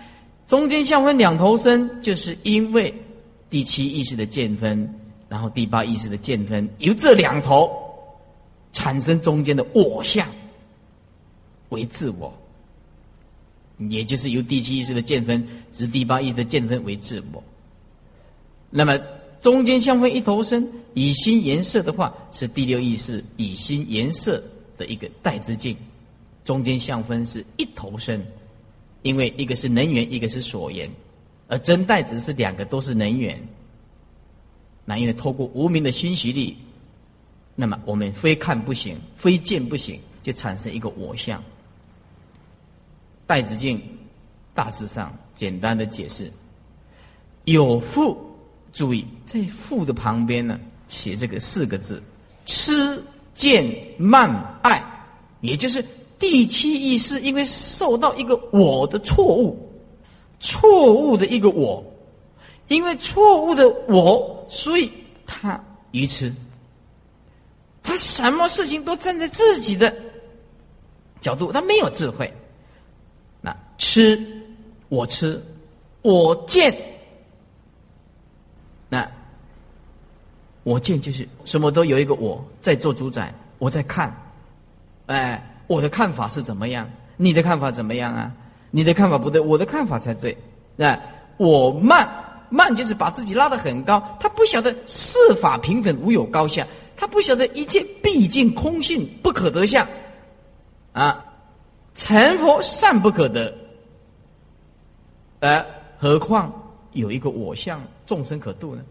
中间相分两头身，就是因为第七意识的见分。然后第八意识的见分，由这两头产生中间的我相为自我，也就是由第七意识的见分，指第八意识的见分为自我。那么中间相分一头身，以心颜色的话，是第六意识以心颜色的一个代之境。中间相分是一头身，因为一个是能源，一个是所缘，而真代只是两个都是能源。那因为透过无名的熏习力，那么我们非看不行，非见不行，就产生一个我相。戴子敬大致上简单的解释，有父，注意在父的旁边呢写这个四个字：痴见慢爱，也就是第七意识，因为受到一个我的错误，错误的一个我。因为错误的我，所以他愚痴。他什么事情都站在自己的角度，他没有智慧。那吃，我吃，我见。那我见就是什么都有一个我在做主宰，我在看。哎，我的看法是怎么样？你的看法怎么样啊？你的看法不对，我的看法才对。那我慢。慢就是把自己拉得很高，他不晓得世法平等无有高下，他不晓得一切毕竟空性不可得相，啊，成佛善不可得，呃，何况有一个我相众生可度呢？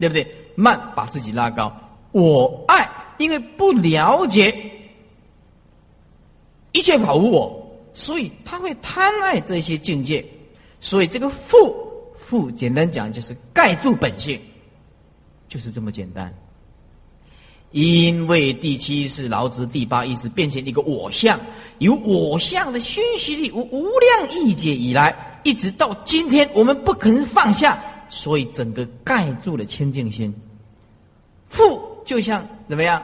对不对？慢把自己拉高，我爱，因为不了解一切法无我，所以他会贪爱这些境界，所以这个富。不简单讲就是盖住本性，就是这么简单。因为第七是劳资，第八意识变成一个我相，由我相的熏习力无无量亿劫以来，一直到今天，我们不肯放下，所以整个盖住了清净心。负就像怎么样？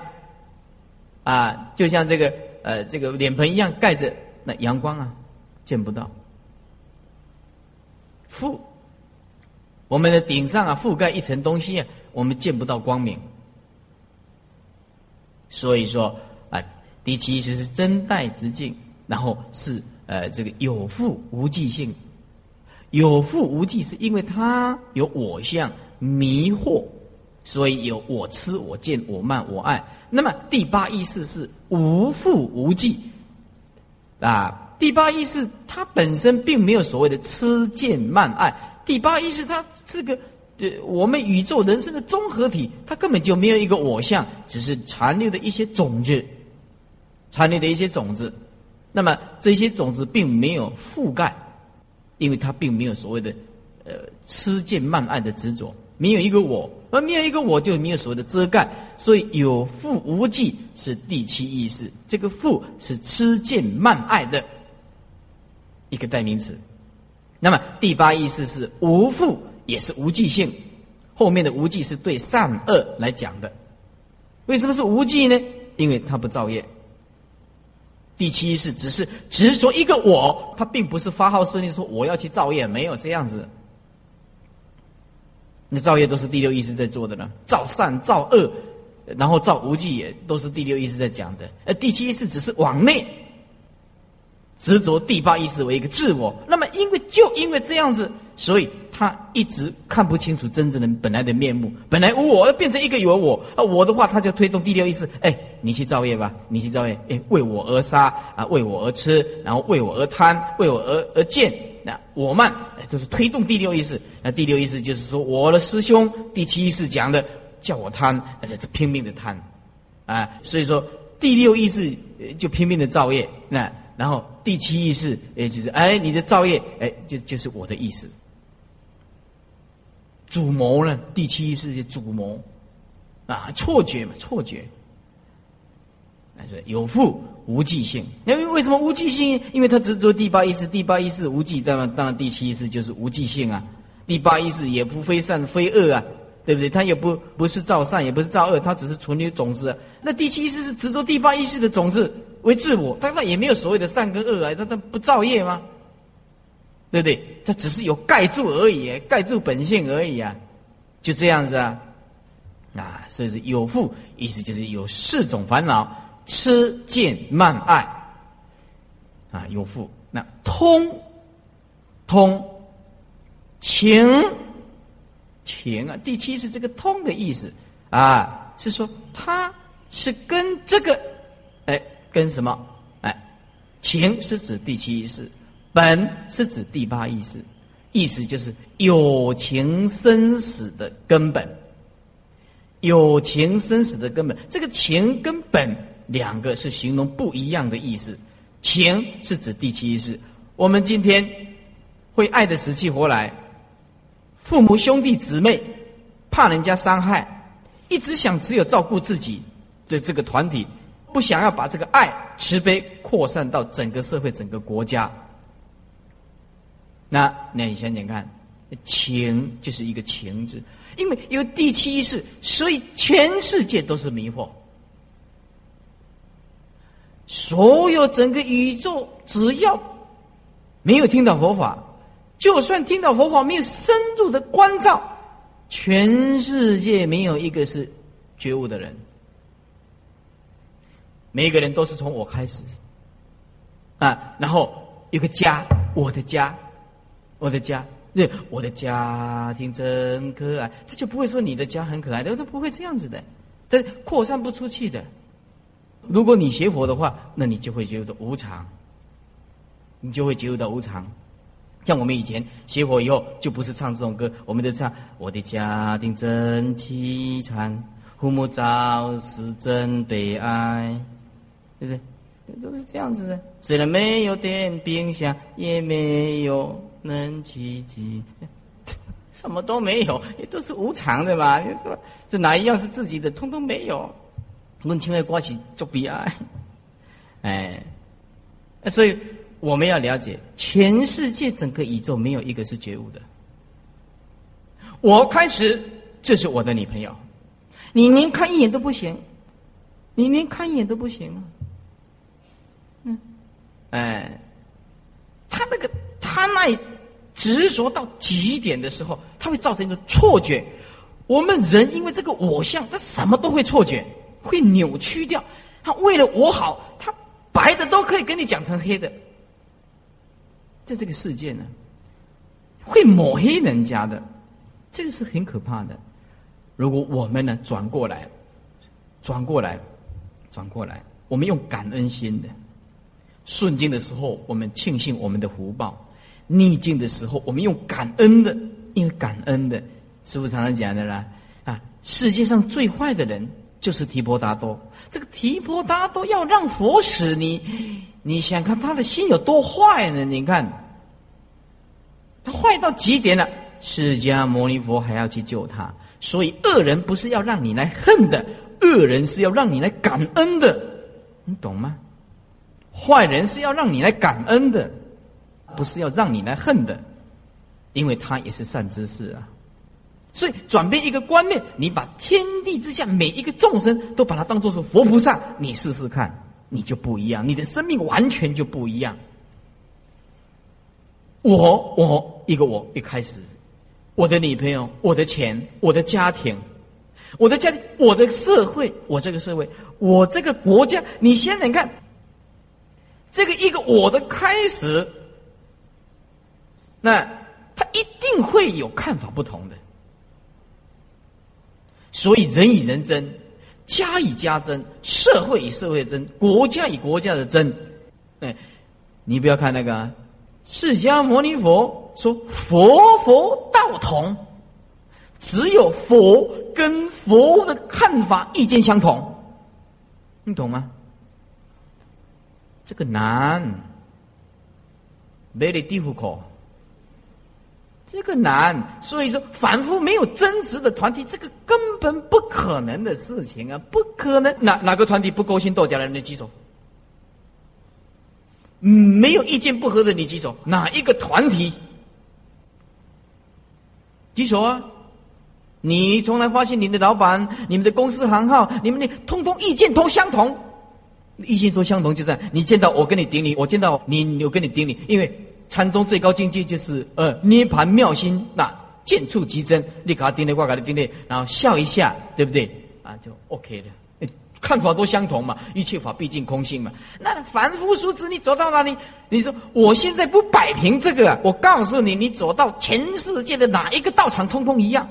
啊，就像这个呃，这个脸盆一样盖着那阳光啊，见不到。负，我们的顶上啊覆盖一层东西啊，我们见不到光明。所以说啊，第七意识是真待之境，然后是呃这个有负无记性，有负无记是因为它有我相迷惑，所以有我痴我见我慢我爱。那么第八意识是无负无记，啊，第八意识它本身并没有所谓的痴见慢爱，第八意识它这个。对，我们宇宙人生的综合体，它根本就没有一个我相，只是残留的一些种子，残留的一些种子。那么这些种子并没有覆盖，因为它并没有所谓的呃痴见慢爱的执着，没有一个我，而没有一个我就没有所谓的遮盖。所以有负无忌是第七意识，这个负是痴见慢爱的一个代名词。那么第八意思是无负。也是无记性，后面的无记是对善恶来讲的。为什么是无记呢？因为他不造业。第七是只是执着一个我，他并不是发号施令说我要去造业，没有这样子。那造业都是第六意识在做的呢，造善造恶，然后造无记也都是第六意识在讲的。而第七意识只是往内执着第八意识为一个自我。那么因为就因为这样子。所以他一直看不清楚真正的本来的面目，本来无我要变成一个有我啊，我的话他就推动第六意识，哎，你去造业吧，你去造业，哎，为我而杀啊，为我而吃，然后为我而贪，为我而而见，那我慢，就是推动第六意识。那第六意识就是说，我的师兄第七意识讲的，叫我贪，而且是拼命的贪，啊，所以说第六意识就拼命的造业，那然后第七意识，哎，就是哎，你的造业，哎，就就是我的意思。主谋呢？第七意识是主谋，啊，错觉嘛，错觉。还是有负无记性。因为为什么无记性？因为他执着第八意识，第八意识无记，当然当然第七意识就是无记性啊。第八意识也不非善非恶啊，对不对？他也不不是造善，也不是造恶，他只是存留种子。那第七意识是执着第八意识的种子为自我，但他也没有所谓的善跟恶啊，他他不造业吗？对不对？他只是有盖住而已，盖住本性而已啊，就这样子啊，啊，所以是有负，意思就是有四种烦恼：痴、见、慢、爱。啊，有负。那通，通，情，情啊。第七是这个通的意思啊，是说他是跟这个，跟什么？哎，情是指第七意识。本是指第八意识，意思就是有情生死的根本。有情生死的根本，这个情跟本两个是形容不一样的意思。情是指第七意识，我们今天会爱的死去活来，父母兄弟姊妹怕人家伤害，一直想只有照顾自己的这个团体，不想要把这个爱慈悲扩散到整个社会、整个国家。那那你想想看，情就是一个情字，因为有第七意识，所以全世界都是迷惑。所有整个宇宙，只要没有听到佛法，就算听到佛法，没有深入的关照，全世界没有一个是觉悟的人。每一个人都是从我开始啊，然后有个家，我的家。我的家，对，我的家庭真可爱，他就不会说你的家很可爱的，他不会这样子的，他扩散不出去的。如果你学佛的话，那你就会觉得无常，你就会觉得无常。像我们以前学佛以后，就不是唱这种歌，我们都唱我的家庭真凄惨，父母早死真悲哀，对不对？都是这样子的。虽然没有电冰箱，也没有。能奇迹，什么都没有，也都是无常的嘛。你说这哪一样是自己的？通通没有。问情爱关系就悲哀，哎，所以我们要了解，全世界整个宇宙没有一个是觉悟的。我开始，这是我的女朋友，你连看一眼都不行，你连看一眼都不行啊！哎，他那个他那执着到极点的时候，他会造成一个错觉。我们人因为这个我相，他什么都会错觉，会扭曲掉。他为了我好，他白的都可以跟你讲成黑的。在这个世界呢，会抹黑人家的。这个是很可怕的。如果我们呢转过来，转过来，转过来，我们用感恩心的，顺境的时候我们庆幸我们的福报，逆境的时候我们用感恩的，因为感恩的，师傅常常讲的啦啊，世界上最坏的人就是提婆达多。这个提婆达多要让佛死你，你想看他的心有多坏呢？你看，他坏到极点了。释迦牟尼佛还要去救他，所以恶人不是要让你来恨的，恶人是要让你来感恩的，你懂吗？坏人是要让你来感恩的，不是要让你来恨的，因为他也是善知识啊。所以转变一个观念，你把天地之下每一个众生都把它当做是佛菩萨，你试试看，你就不一样，你的生命完全就不一样。我我一个我一开始。我的女朋友，我的钱，我的家庭，我的家庭，我的社会，我这个社会，我这个国家，你想想看，这个一个我的开始，那他一定会有看法不同的。所以人与人争，家与家争，社会与社会争，国家与国家的争。哎，你不要看那个释迦牟尼佛。说佛佛道同，只有佛跟佛的看法意见相同，你懂吗？这个难，very difficult，这个难。所以说，反复没有争执的团体，这个根本不可能的事情啊，不可能。哪哪个团体不勾心斗角的人举手？没有意见不合的你举手。哪一个团体？举手啊！你从来发现你的老板、你们的公司行号、你们的通通意见都相同，一心说相同就在你见到我跟你顶礼，我见到你我跟你顶礼，因为禅宗最高境界就是呃涅盘妙心，那见处即真，你给他顶礼，我给他顶礼，然后笑一下，对不对？啊，就 OK 了。看法都相同嘛，一切法毕竟空性嘛。那凡夫俗子，你走到哪里？你说我现在不摆平这个，我告诉你，你走到全世界的哪一个道场，通通一样。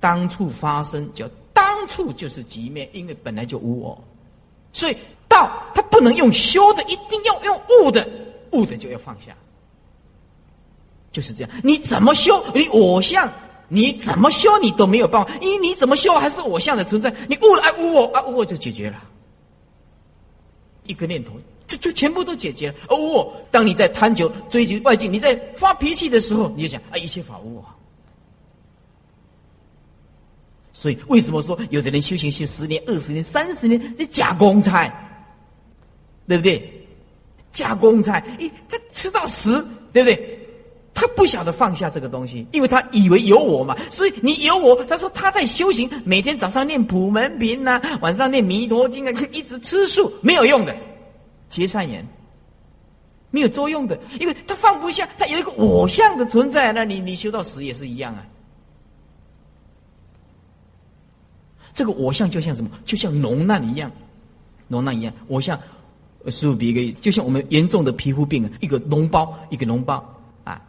当处发生，就当处就是极灭，因为本来就无我。所以道它不能用修的，一定要用悟的，悟的就要放下。就是这样，你怎么修？你我相。你怎么修你都没有办法，因为你怎么修还是我相的存在。你悟了啊悟我啊悟我就解决了，一个念头就就全部都解决了。哦，当你在贪求追求外境，你在发脾气的时候，你就想啊一切法无我。所以为什么说有的人修行修十年、二十年、三十年，这假公差，对不对？假公差，诶，他吃到死，对不对？他不晓得放下这个东西，因为他以为有我嘛，所以你有我。他说他在修行，每天早上念普门品呐，晚上念弥陀经啊，就一直吃素没有用的，结善缘没有作用的，因为他放不下，他有一个我相的存在，那你你修到死也是一样啊。这个我像就像什么？就像脓难一样，脓难一样。我像师傅比一个，就像我们严重的皮肤病啊，一个脓包，一个脓包。啊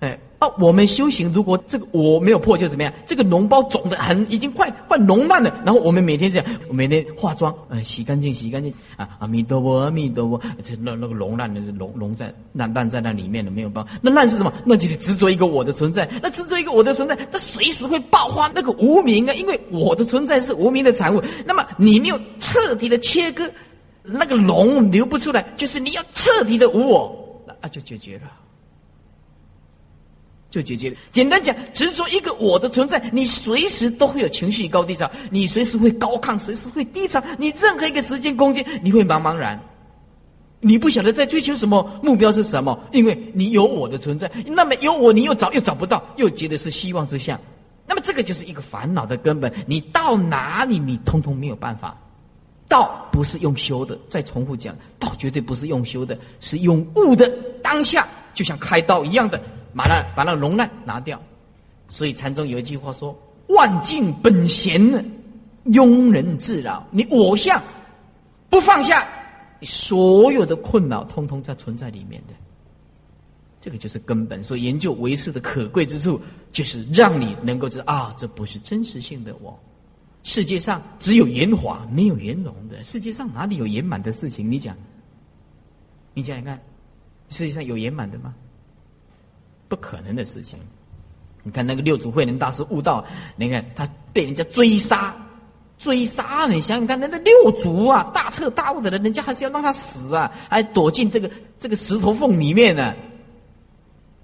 哎，哦，我们修行，如果这个我没有破，就怎么样？这个脓包肿的很，已经快快脓烂了。然后我们每天这样，我每天化妆，呃，洗干净，洗干净啊！阿弥陀佛，阿弥陀佛，这那那个脓烂的脓脓在烂烂在那里面了，没有办法。那烂是什么？那就是执着一个我的存在。那执着一个我的存在，它随时会爆发那个无名啊！因为我的存在是无名的产物。那么你没有彻底的切割，那个脓流不出来，就是你要彻底的无我，那就解决了。就解决了。简单讲，执着一个我的存在，你随时都会有情绪高低潮，你随时会高亢，随时会低潮，你任何一个时间空间，你会茫茫然。你不晓得在追求什么目标是什么，因为你有我的存在，那么有我你又找又找不到，又觉得是希望之相，那么这个就是一个烦恼的根本。你到哪里你通通没有办法。道不是用修的，再重复讲，道绝对不是用修的，是用悟的当下，就像开刀一样的，把那把那龙难拿掉。所以禅宗有一句话说：“万境本闲呢，庸人自扰。”你我相不放下，你所有的困扰通通在存在里面的。这个就是根本。所以研究唯识的可贵之处，就是让你能够知道啊，这不是真实性的我。世界上只有圆滑，没有圆融的。世界上哪里有圆满的事情？你讲，你讲讲看，世界上有圆满的吗？不可能的事情。你看那个六祖慧能大师悟道，你看他被人家追杀，追杀，你想想看，那个六祖啊，大彻大悟的人，人家还是要让他死啊，还躲进这个这个石头缝里面呢。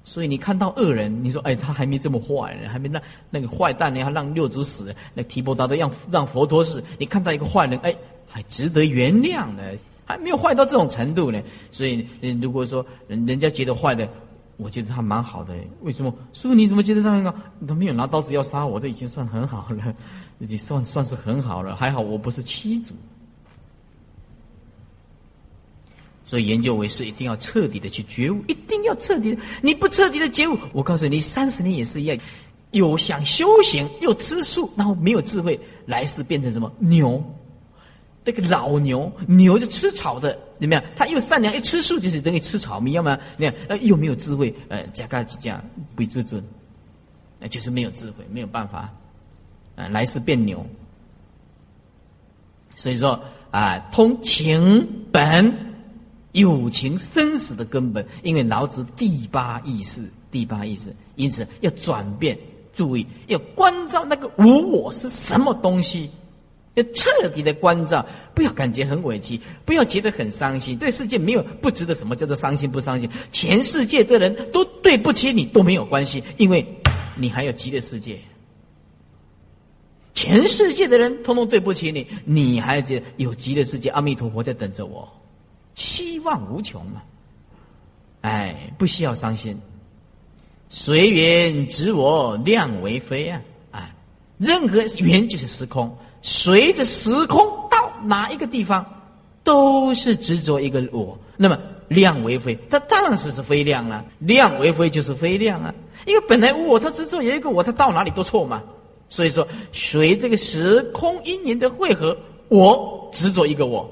所以你看到恶人，你说哎，他还没这么坏呢，还没那那个坏蛋，你要让六祖死，那提婆达多让让佛陀死。你看到一个坏人，哎，还值得原谅呢，还没有坏到这种程度呢。所以，如果说人人家觉得坏的。我觉得他蛮好的，为什么？师傅你怎么觉得他很好？他没有拿刀子要杀我，都已经算很好了，已经算算是很好了。还好我不是七祖，所以研究为师一定要彻底的去觉悟，一定要彻底。你不彻底的觉悟，我告诉你，三十年也是一样，有想修行又吃素，然后没有智慧，来世变成什么牛？那个老牛，牛就吃草的，怎么样？他又善良，又吃素，就是等于吃草，你要么你看，呃，又没有智慧，呃，加嘎几加不自尊，那就是没有智慧，没有办法，啊，来世变牛。所以说啊，通情本，有情生死的根本，因为老子第八意识，第八意识，因此要转变，注意要关照那个无我是什么东西。要彻底的关照，不要感觉很委屈，不要觉得很伤心。对世界没有不值得什么叫做伤心不伤心？全世界的人都对不起你都没有关系，因为你还有极乐世界。全世界的人通通对不起你，你还觉得有极乐世界，阿弥陀佛在等着我，希望无穷嘛。哎，不需要伤心，随缘执我量为非啊！啊，任何缘就是时空。随着时空到哪一个地方，都是执着一个我。那么量为非，它当然是是非量了。量为非就是非量啊，因为本来无我，它执着有一个我，它到哪里都错嘛。所以说，随这个时空因缘的汇合，我执着一个我，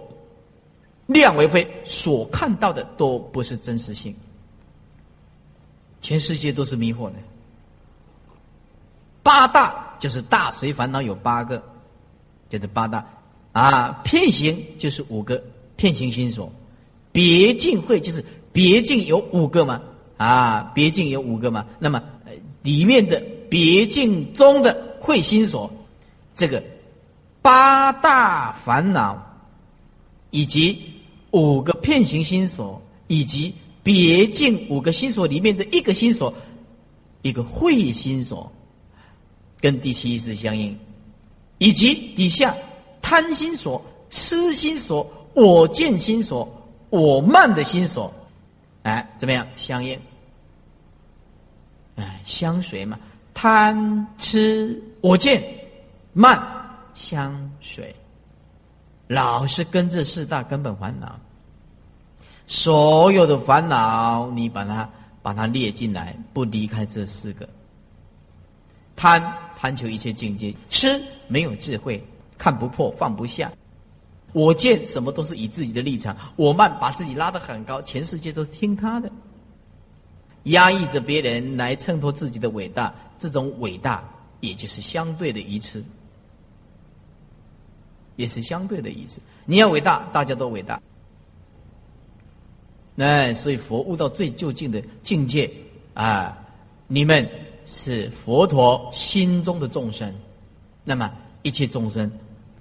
量为非，所看到的都不是真实性。全世界都是迷惑的。八大就是大随烦恼有八个。就是八大。啊，片行就是五个片行心所，别境会就是别境有五个嘛。啊，别境有五个嘛，那么里面的别境中的会心所，这个八大烦恼以及五个片行心所，以及别境五个心所里面的一个心所，一个会心所，跟第七意识相应。以及底下贪心所、痴心所、我见心所、我慢的心所，哎，怎么样？相应，哎，相随嘛。贪、痴、我见、慢相随，老是跟这四大根本烦恼。所有的烦恼，你把它把它列进来，不离开这四个。贪贪求一切境界，吃没有智慧，看不破放不下。我见什么都是以自己的立场，我慢把自己拉得很高，全世界都听他的，压抑着别人来衬托自己的伟大。这种伟大也就是相对的愚痴，也是相对的愚痴。你要伟大，大家都伟大。那所以佛悟到最究竟的境界啊，你们。是佛陀心中的众生，那么一切众生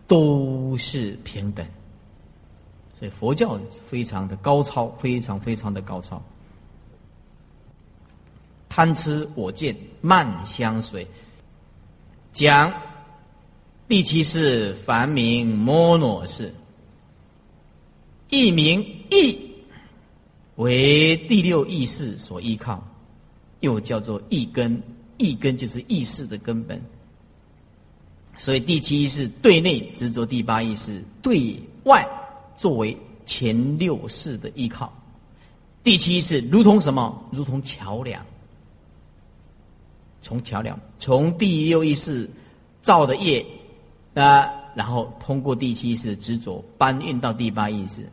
都是平等，所以佛教非常的高超，非常非常的高超。贪吃我见慢相随，讲第七世梵名摩罗氏，一名义为第六意识所依靠，又叫做意根。意根就是意识的根本。所以第七意识对内执着，第八意识对外作为前六识的依靠。第七意识如同什么？如同桥梁。从桥梁，从第六意识造的业啊，然后通过第七意识的执着搬运到第八意识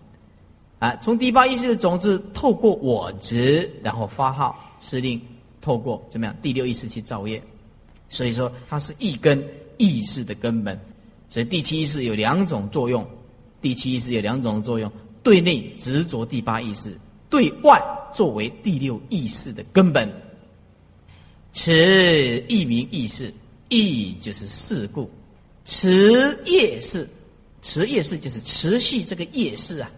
啊，从第八意识的种子透过我执，然后发号施令，透过怎么样？第六意识去造业。所以说，它是一根。意识的根本，所以第七意识有两种作用。第七意识有两种作用：对内执着第八意识，对外作为第六意识的根本。此一名意识，意就是事故。持业事，持业事就是持续这个业事啊，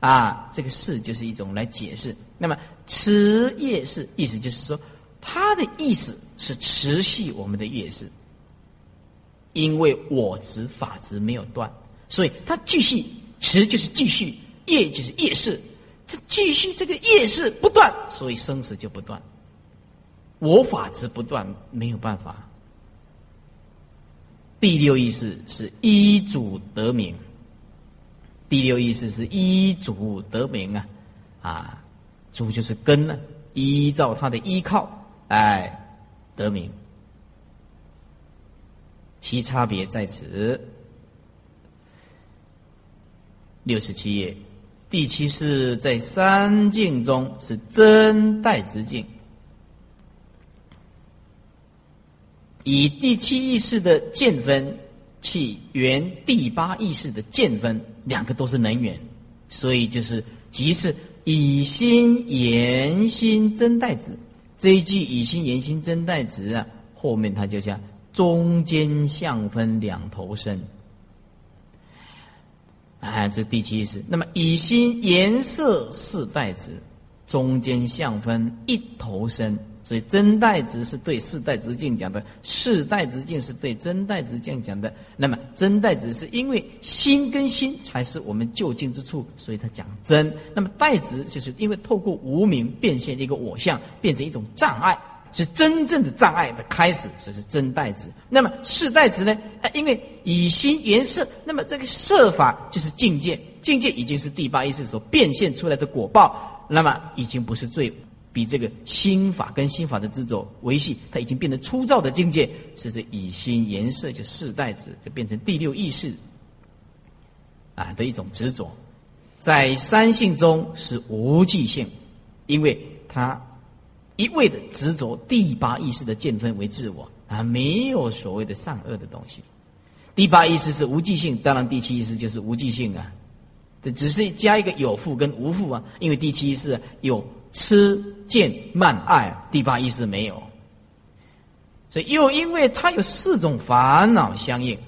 啊，这个事就是一种来解释。那么持业事意思就是说，它的意思是持续我们的业事。因为我执法执没有断，所以它继续持就是继续业就是业事，它继续这个业事不断，所以生死就不断。我法执不断没有办法。第六意思是依主得名，第六意思是依主得名啊，啊，主就是根呢，依照他的依靠，哎，得名。其差别在此。六十七页，第七是在三境中是真代之境，以第七意识的见分去圆第八意识的见分，两个都是能源，所以就是即是以心言心真代子这一句以心言心真代子啊，后面它就像。中间相分两头身，啊，这第七识。那么以心颜色是代子，中间相分一头身。所以真代子是对四代直径讲的，四代直径是对真代直径讲的。那么真代子是因为心跟心才是我们就近之处，所以他讲真。那么代子就是因为透过无名变现一个我相，变成一种障碍。是真正的障碍的开始，所以是真代子。那么世代子呢？啊，因为以心言色，那么这个色法就是境界，境界已经是第八意识所变现出来的果报，那么已经不是最比这个心法跟心法的执着维系，它已经变成粗糙的境界，所以是以心言色就世代子就变成第六意识啊的一种执着，在三性中是无记性，因为它。一味的执着第八意识的见分为自我啊，没有所谓的善恶的东西。第八意识是无记性，当然第七意识就是无记性啊。这只是加一个有负跟无负啊，因为第七意识有痴、见、慢、爱，第八意识没有。所以又因为它有四种烦恼相应，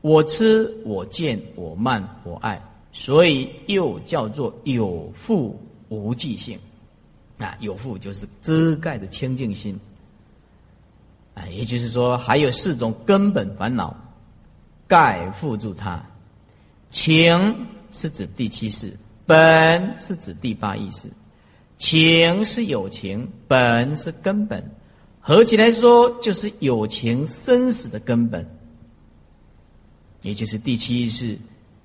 我痴、我见、我慢、我爱，所以又叫做有负无记性。啊，有负就是遮盖的清净心，啊，也就是说还有四种根本烦恼盖覆住它。情是指第七识，本是指第八意识。情是有情，本是根本，合起来说就是有情生死的根本，也就是第七意识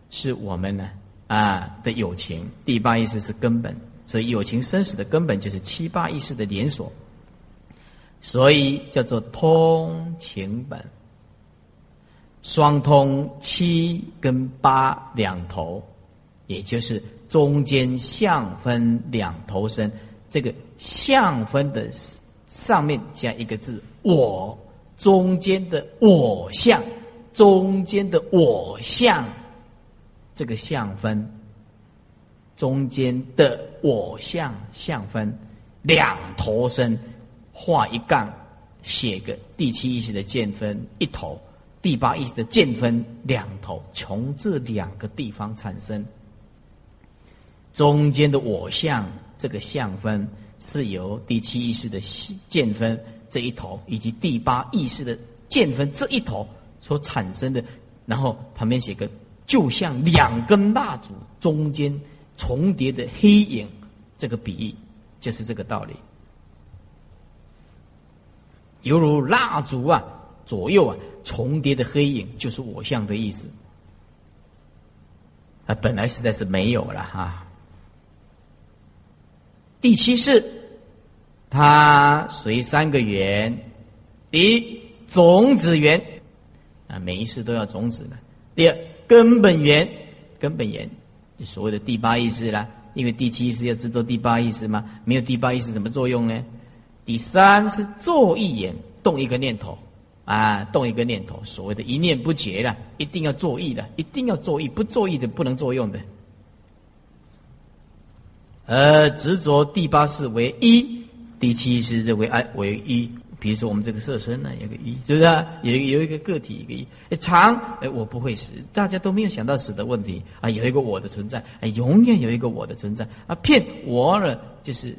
是我们呢啊的友情，第八意识是根本。所以友情生死的根本就是七八意识的连锁，所以叫做通情本，双通七跟八两头，也就是中间相分两头身。这个相分的上面加一个字“我”，中间的我相，中间的我相，这个相分。中间的我相相分两头身，画一杠，写个第七意识的见分一头，第八意识的见分两头，从这两个地方产生。中间的我相这个相分是由第七意识的见分这一头，以及第八意识的见分这一头所产生的。然后旁边写个，就像两根蜡烛中间。重叠的黑影，这个比喻就是这个道理，犹如蜡烛啊，左右啊重叠的黑影，就是我相的意思。啊，本来实在是没有了哈。第七是，它随三个缘：第一，种子缘啊，每一世都要种子的；第二，根本缘，根本缘就所谓的第八意识啦。因为第七意识要制作第八意识嘛，没有第八意识怎么作用呢？第三是作意言，动一个念头。啊，动一个念头，所谓的一念不绝了，一定要作意的，一定要作意，不作意的不能作用的。而执着第八识为一，第七识认为哎为一。比如说我们这个色身呢，有个一，是不是？啊有有一个个体一个一。常哎，我不会死，大家都没有想到死的问题啊。有一个我的存在，哎，永远有一个我的存在啊。骗我了，就是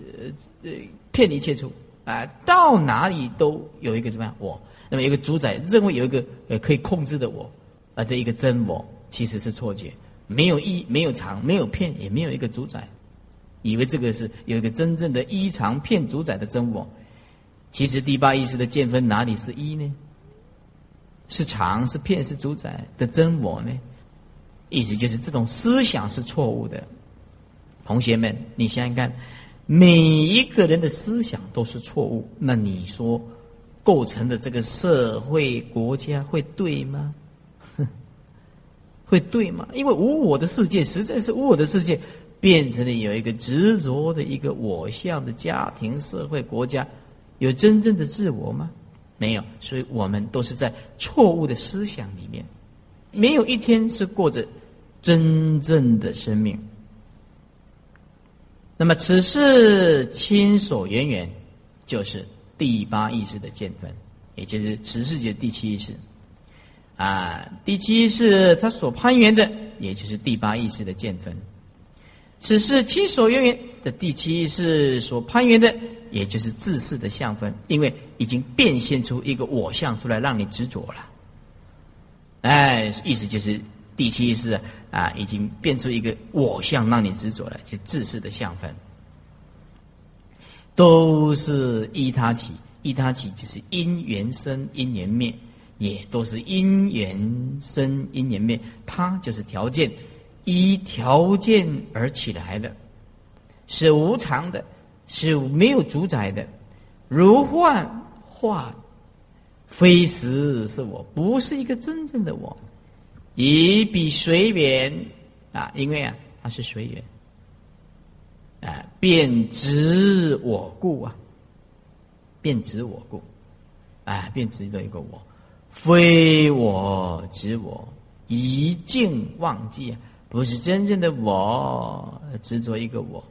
呃骗一切处啊，到哪里都有一个什么样我。那么一个主宰认为有一个呃可以控制的我啊的一个真我，其实是错觉，没有一，没有常，没有骗，也没有一个主宰。以为这个是有一个真正的依常骗主宰的真我，其实第八意识的见分哪里是一呢？是常是骗是主宰的真我呢？意思就是这种思想是错误的。同学们，你想想看，每一个人的思想都是错误，那你说构成的这个社会国家会对吗？哼 会对吗？因为无我的世界实在是无我的世界。变成了有一个执着的一个我相的家庭、社会、国家，有真正的自我吗？没有，所以我们都是在错误的思想里面，没有一天是过着真正的生命。那么，此事亲所缘缘，就是第八意识的见分，也就是此世界第七意识。啊，第七意识它所攀缘的，也就是第八意识的见分。此是七所缘缘的第七意识所攀缘的，也就是自视的相分，因为已经变现出一个我相出来，让你执着了。哎，意思就是第七意识啊，已经变出一个我相，让你执着了，就自视的相分，都是依他起，依他起就是因缘生，因缘灭，也都是因缘生，因缘灭，它就是条件。依条件而起来的，是无常的，是没有主宰的，如幻化，非实是我，不是一个真正的我。以彼随缘啊，因为啊，它是随缘，啊，便执我故啊，便执我故，啊，便执的一个我，非我执我，一境忘记啊。不是真正的我执着一个我，